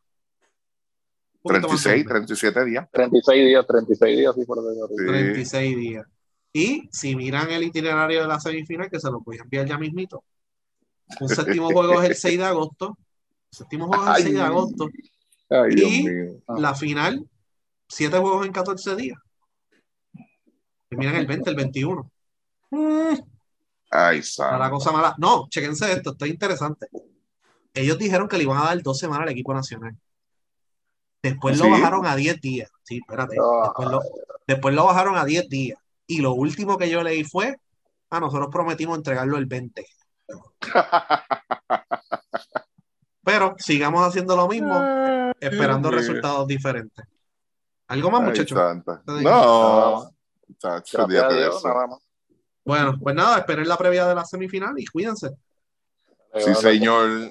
más de un 36, mes. 37 días. 36 días, 36 días, sí, por el Sí. 36 días. Y si miran el itinerario de la semifinal, que se lo voy a enviar ya mismito. Un séptimo <laughs> juego es el 6 de agosto. Séptimo juego es el 6 de agosto. Ay, Dios Y- mío. La final, 7 juegos en 14 días. Terminan el 20, el 21. Mm, Ay, la cosa mala. No, chequense esto, esto es interesante. Ellos dijeron que le iban a dar dos semanas al equipo nacional. Después lo ¿Sí? bajaron a 10 días. Sí, espérate. Ah. Después lo, después lo bajaron a 10 días. Y lo último que yo leí fue, ah, nosotros prometimos entregarlo el 20. <laughs> Pero sigamos haciendo lo mismo, esperando Dios mío. resultados diferentes. ¿Algo más, muchachos? No. Chacho, Gracias a olvídate de Dios, eso. nada más. Bueno, pues nada, esperen la previa de la semifinal y cuídense. Sí, señor.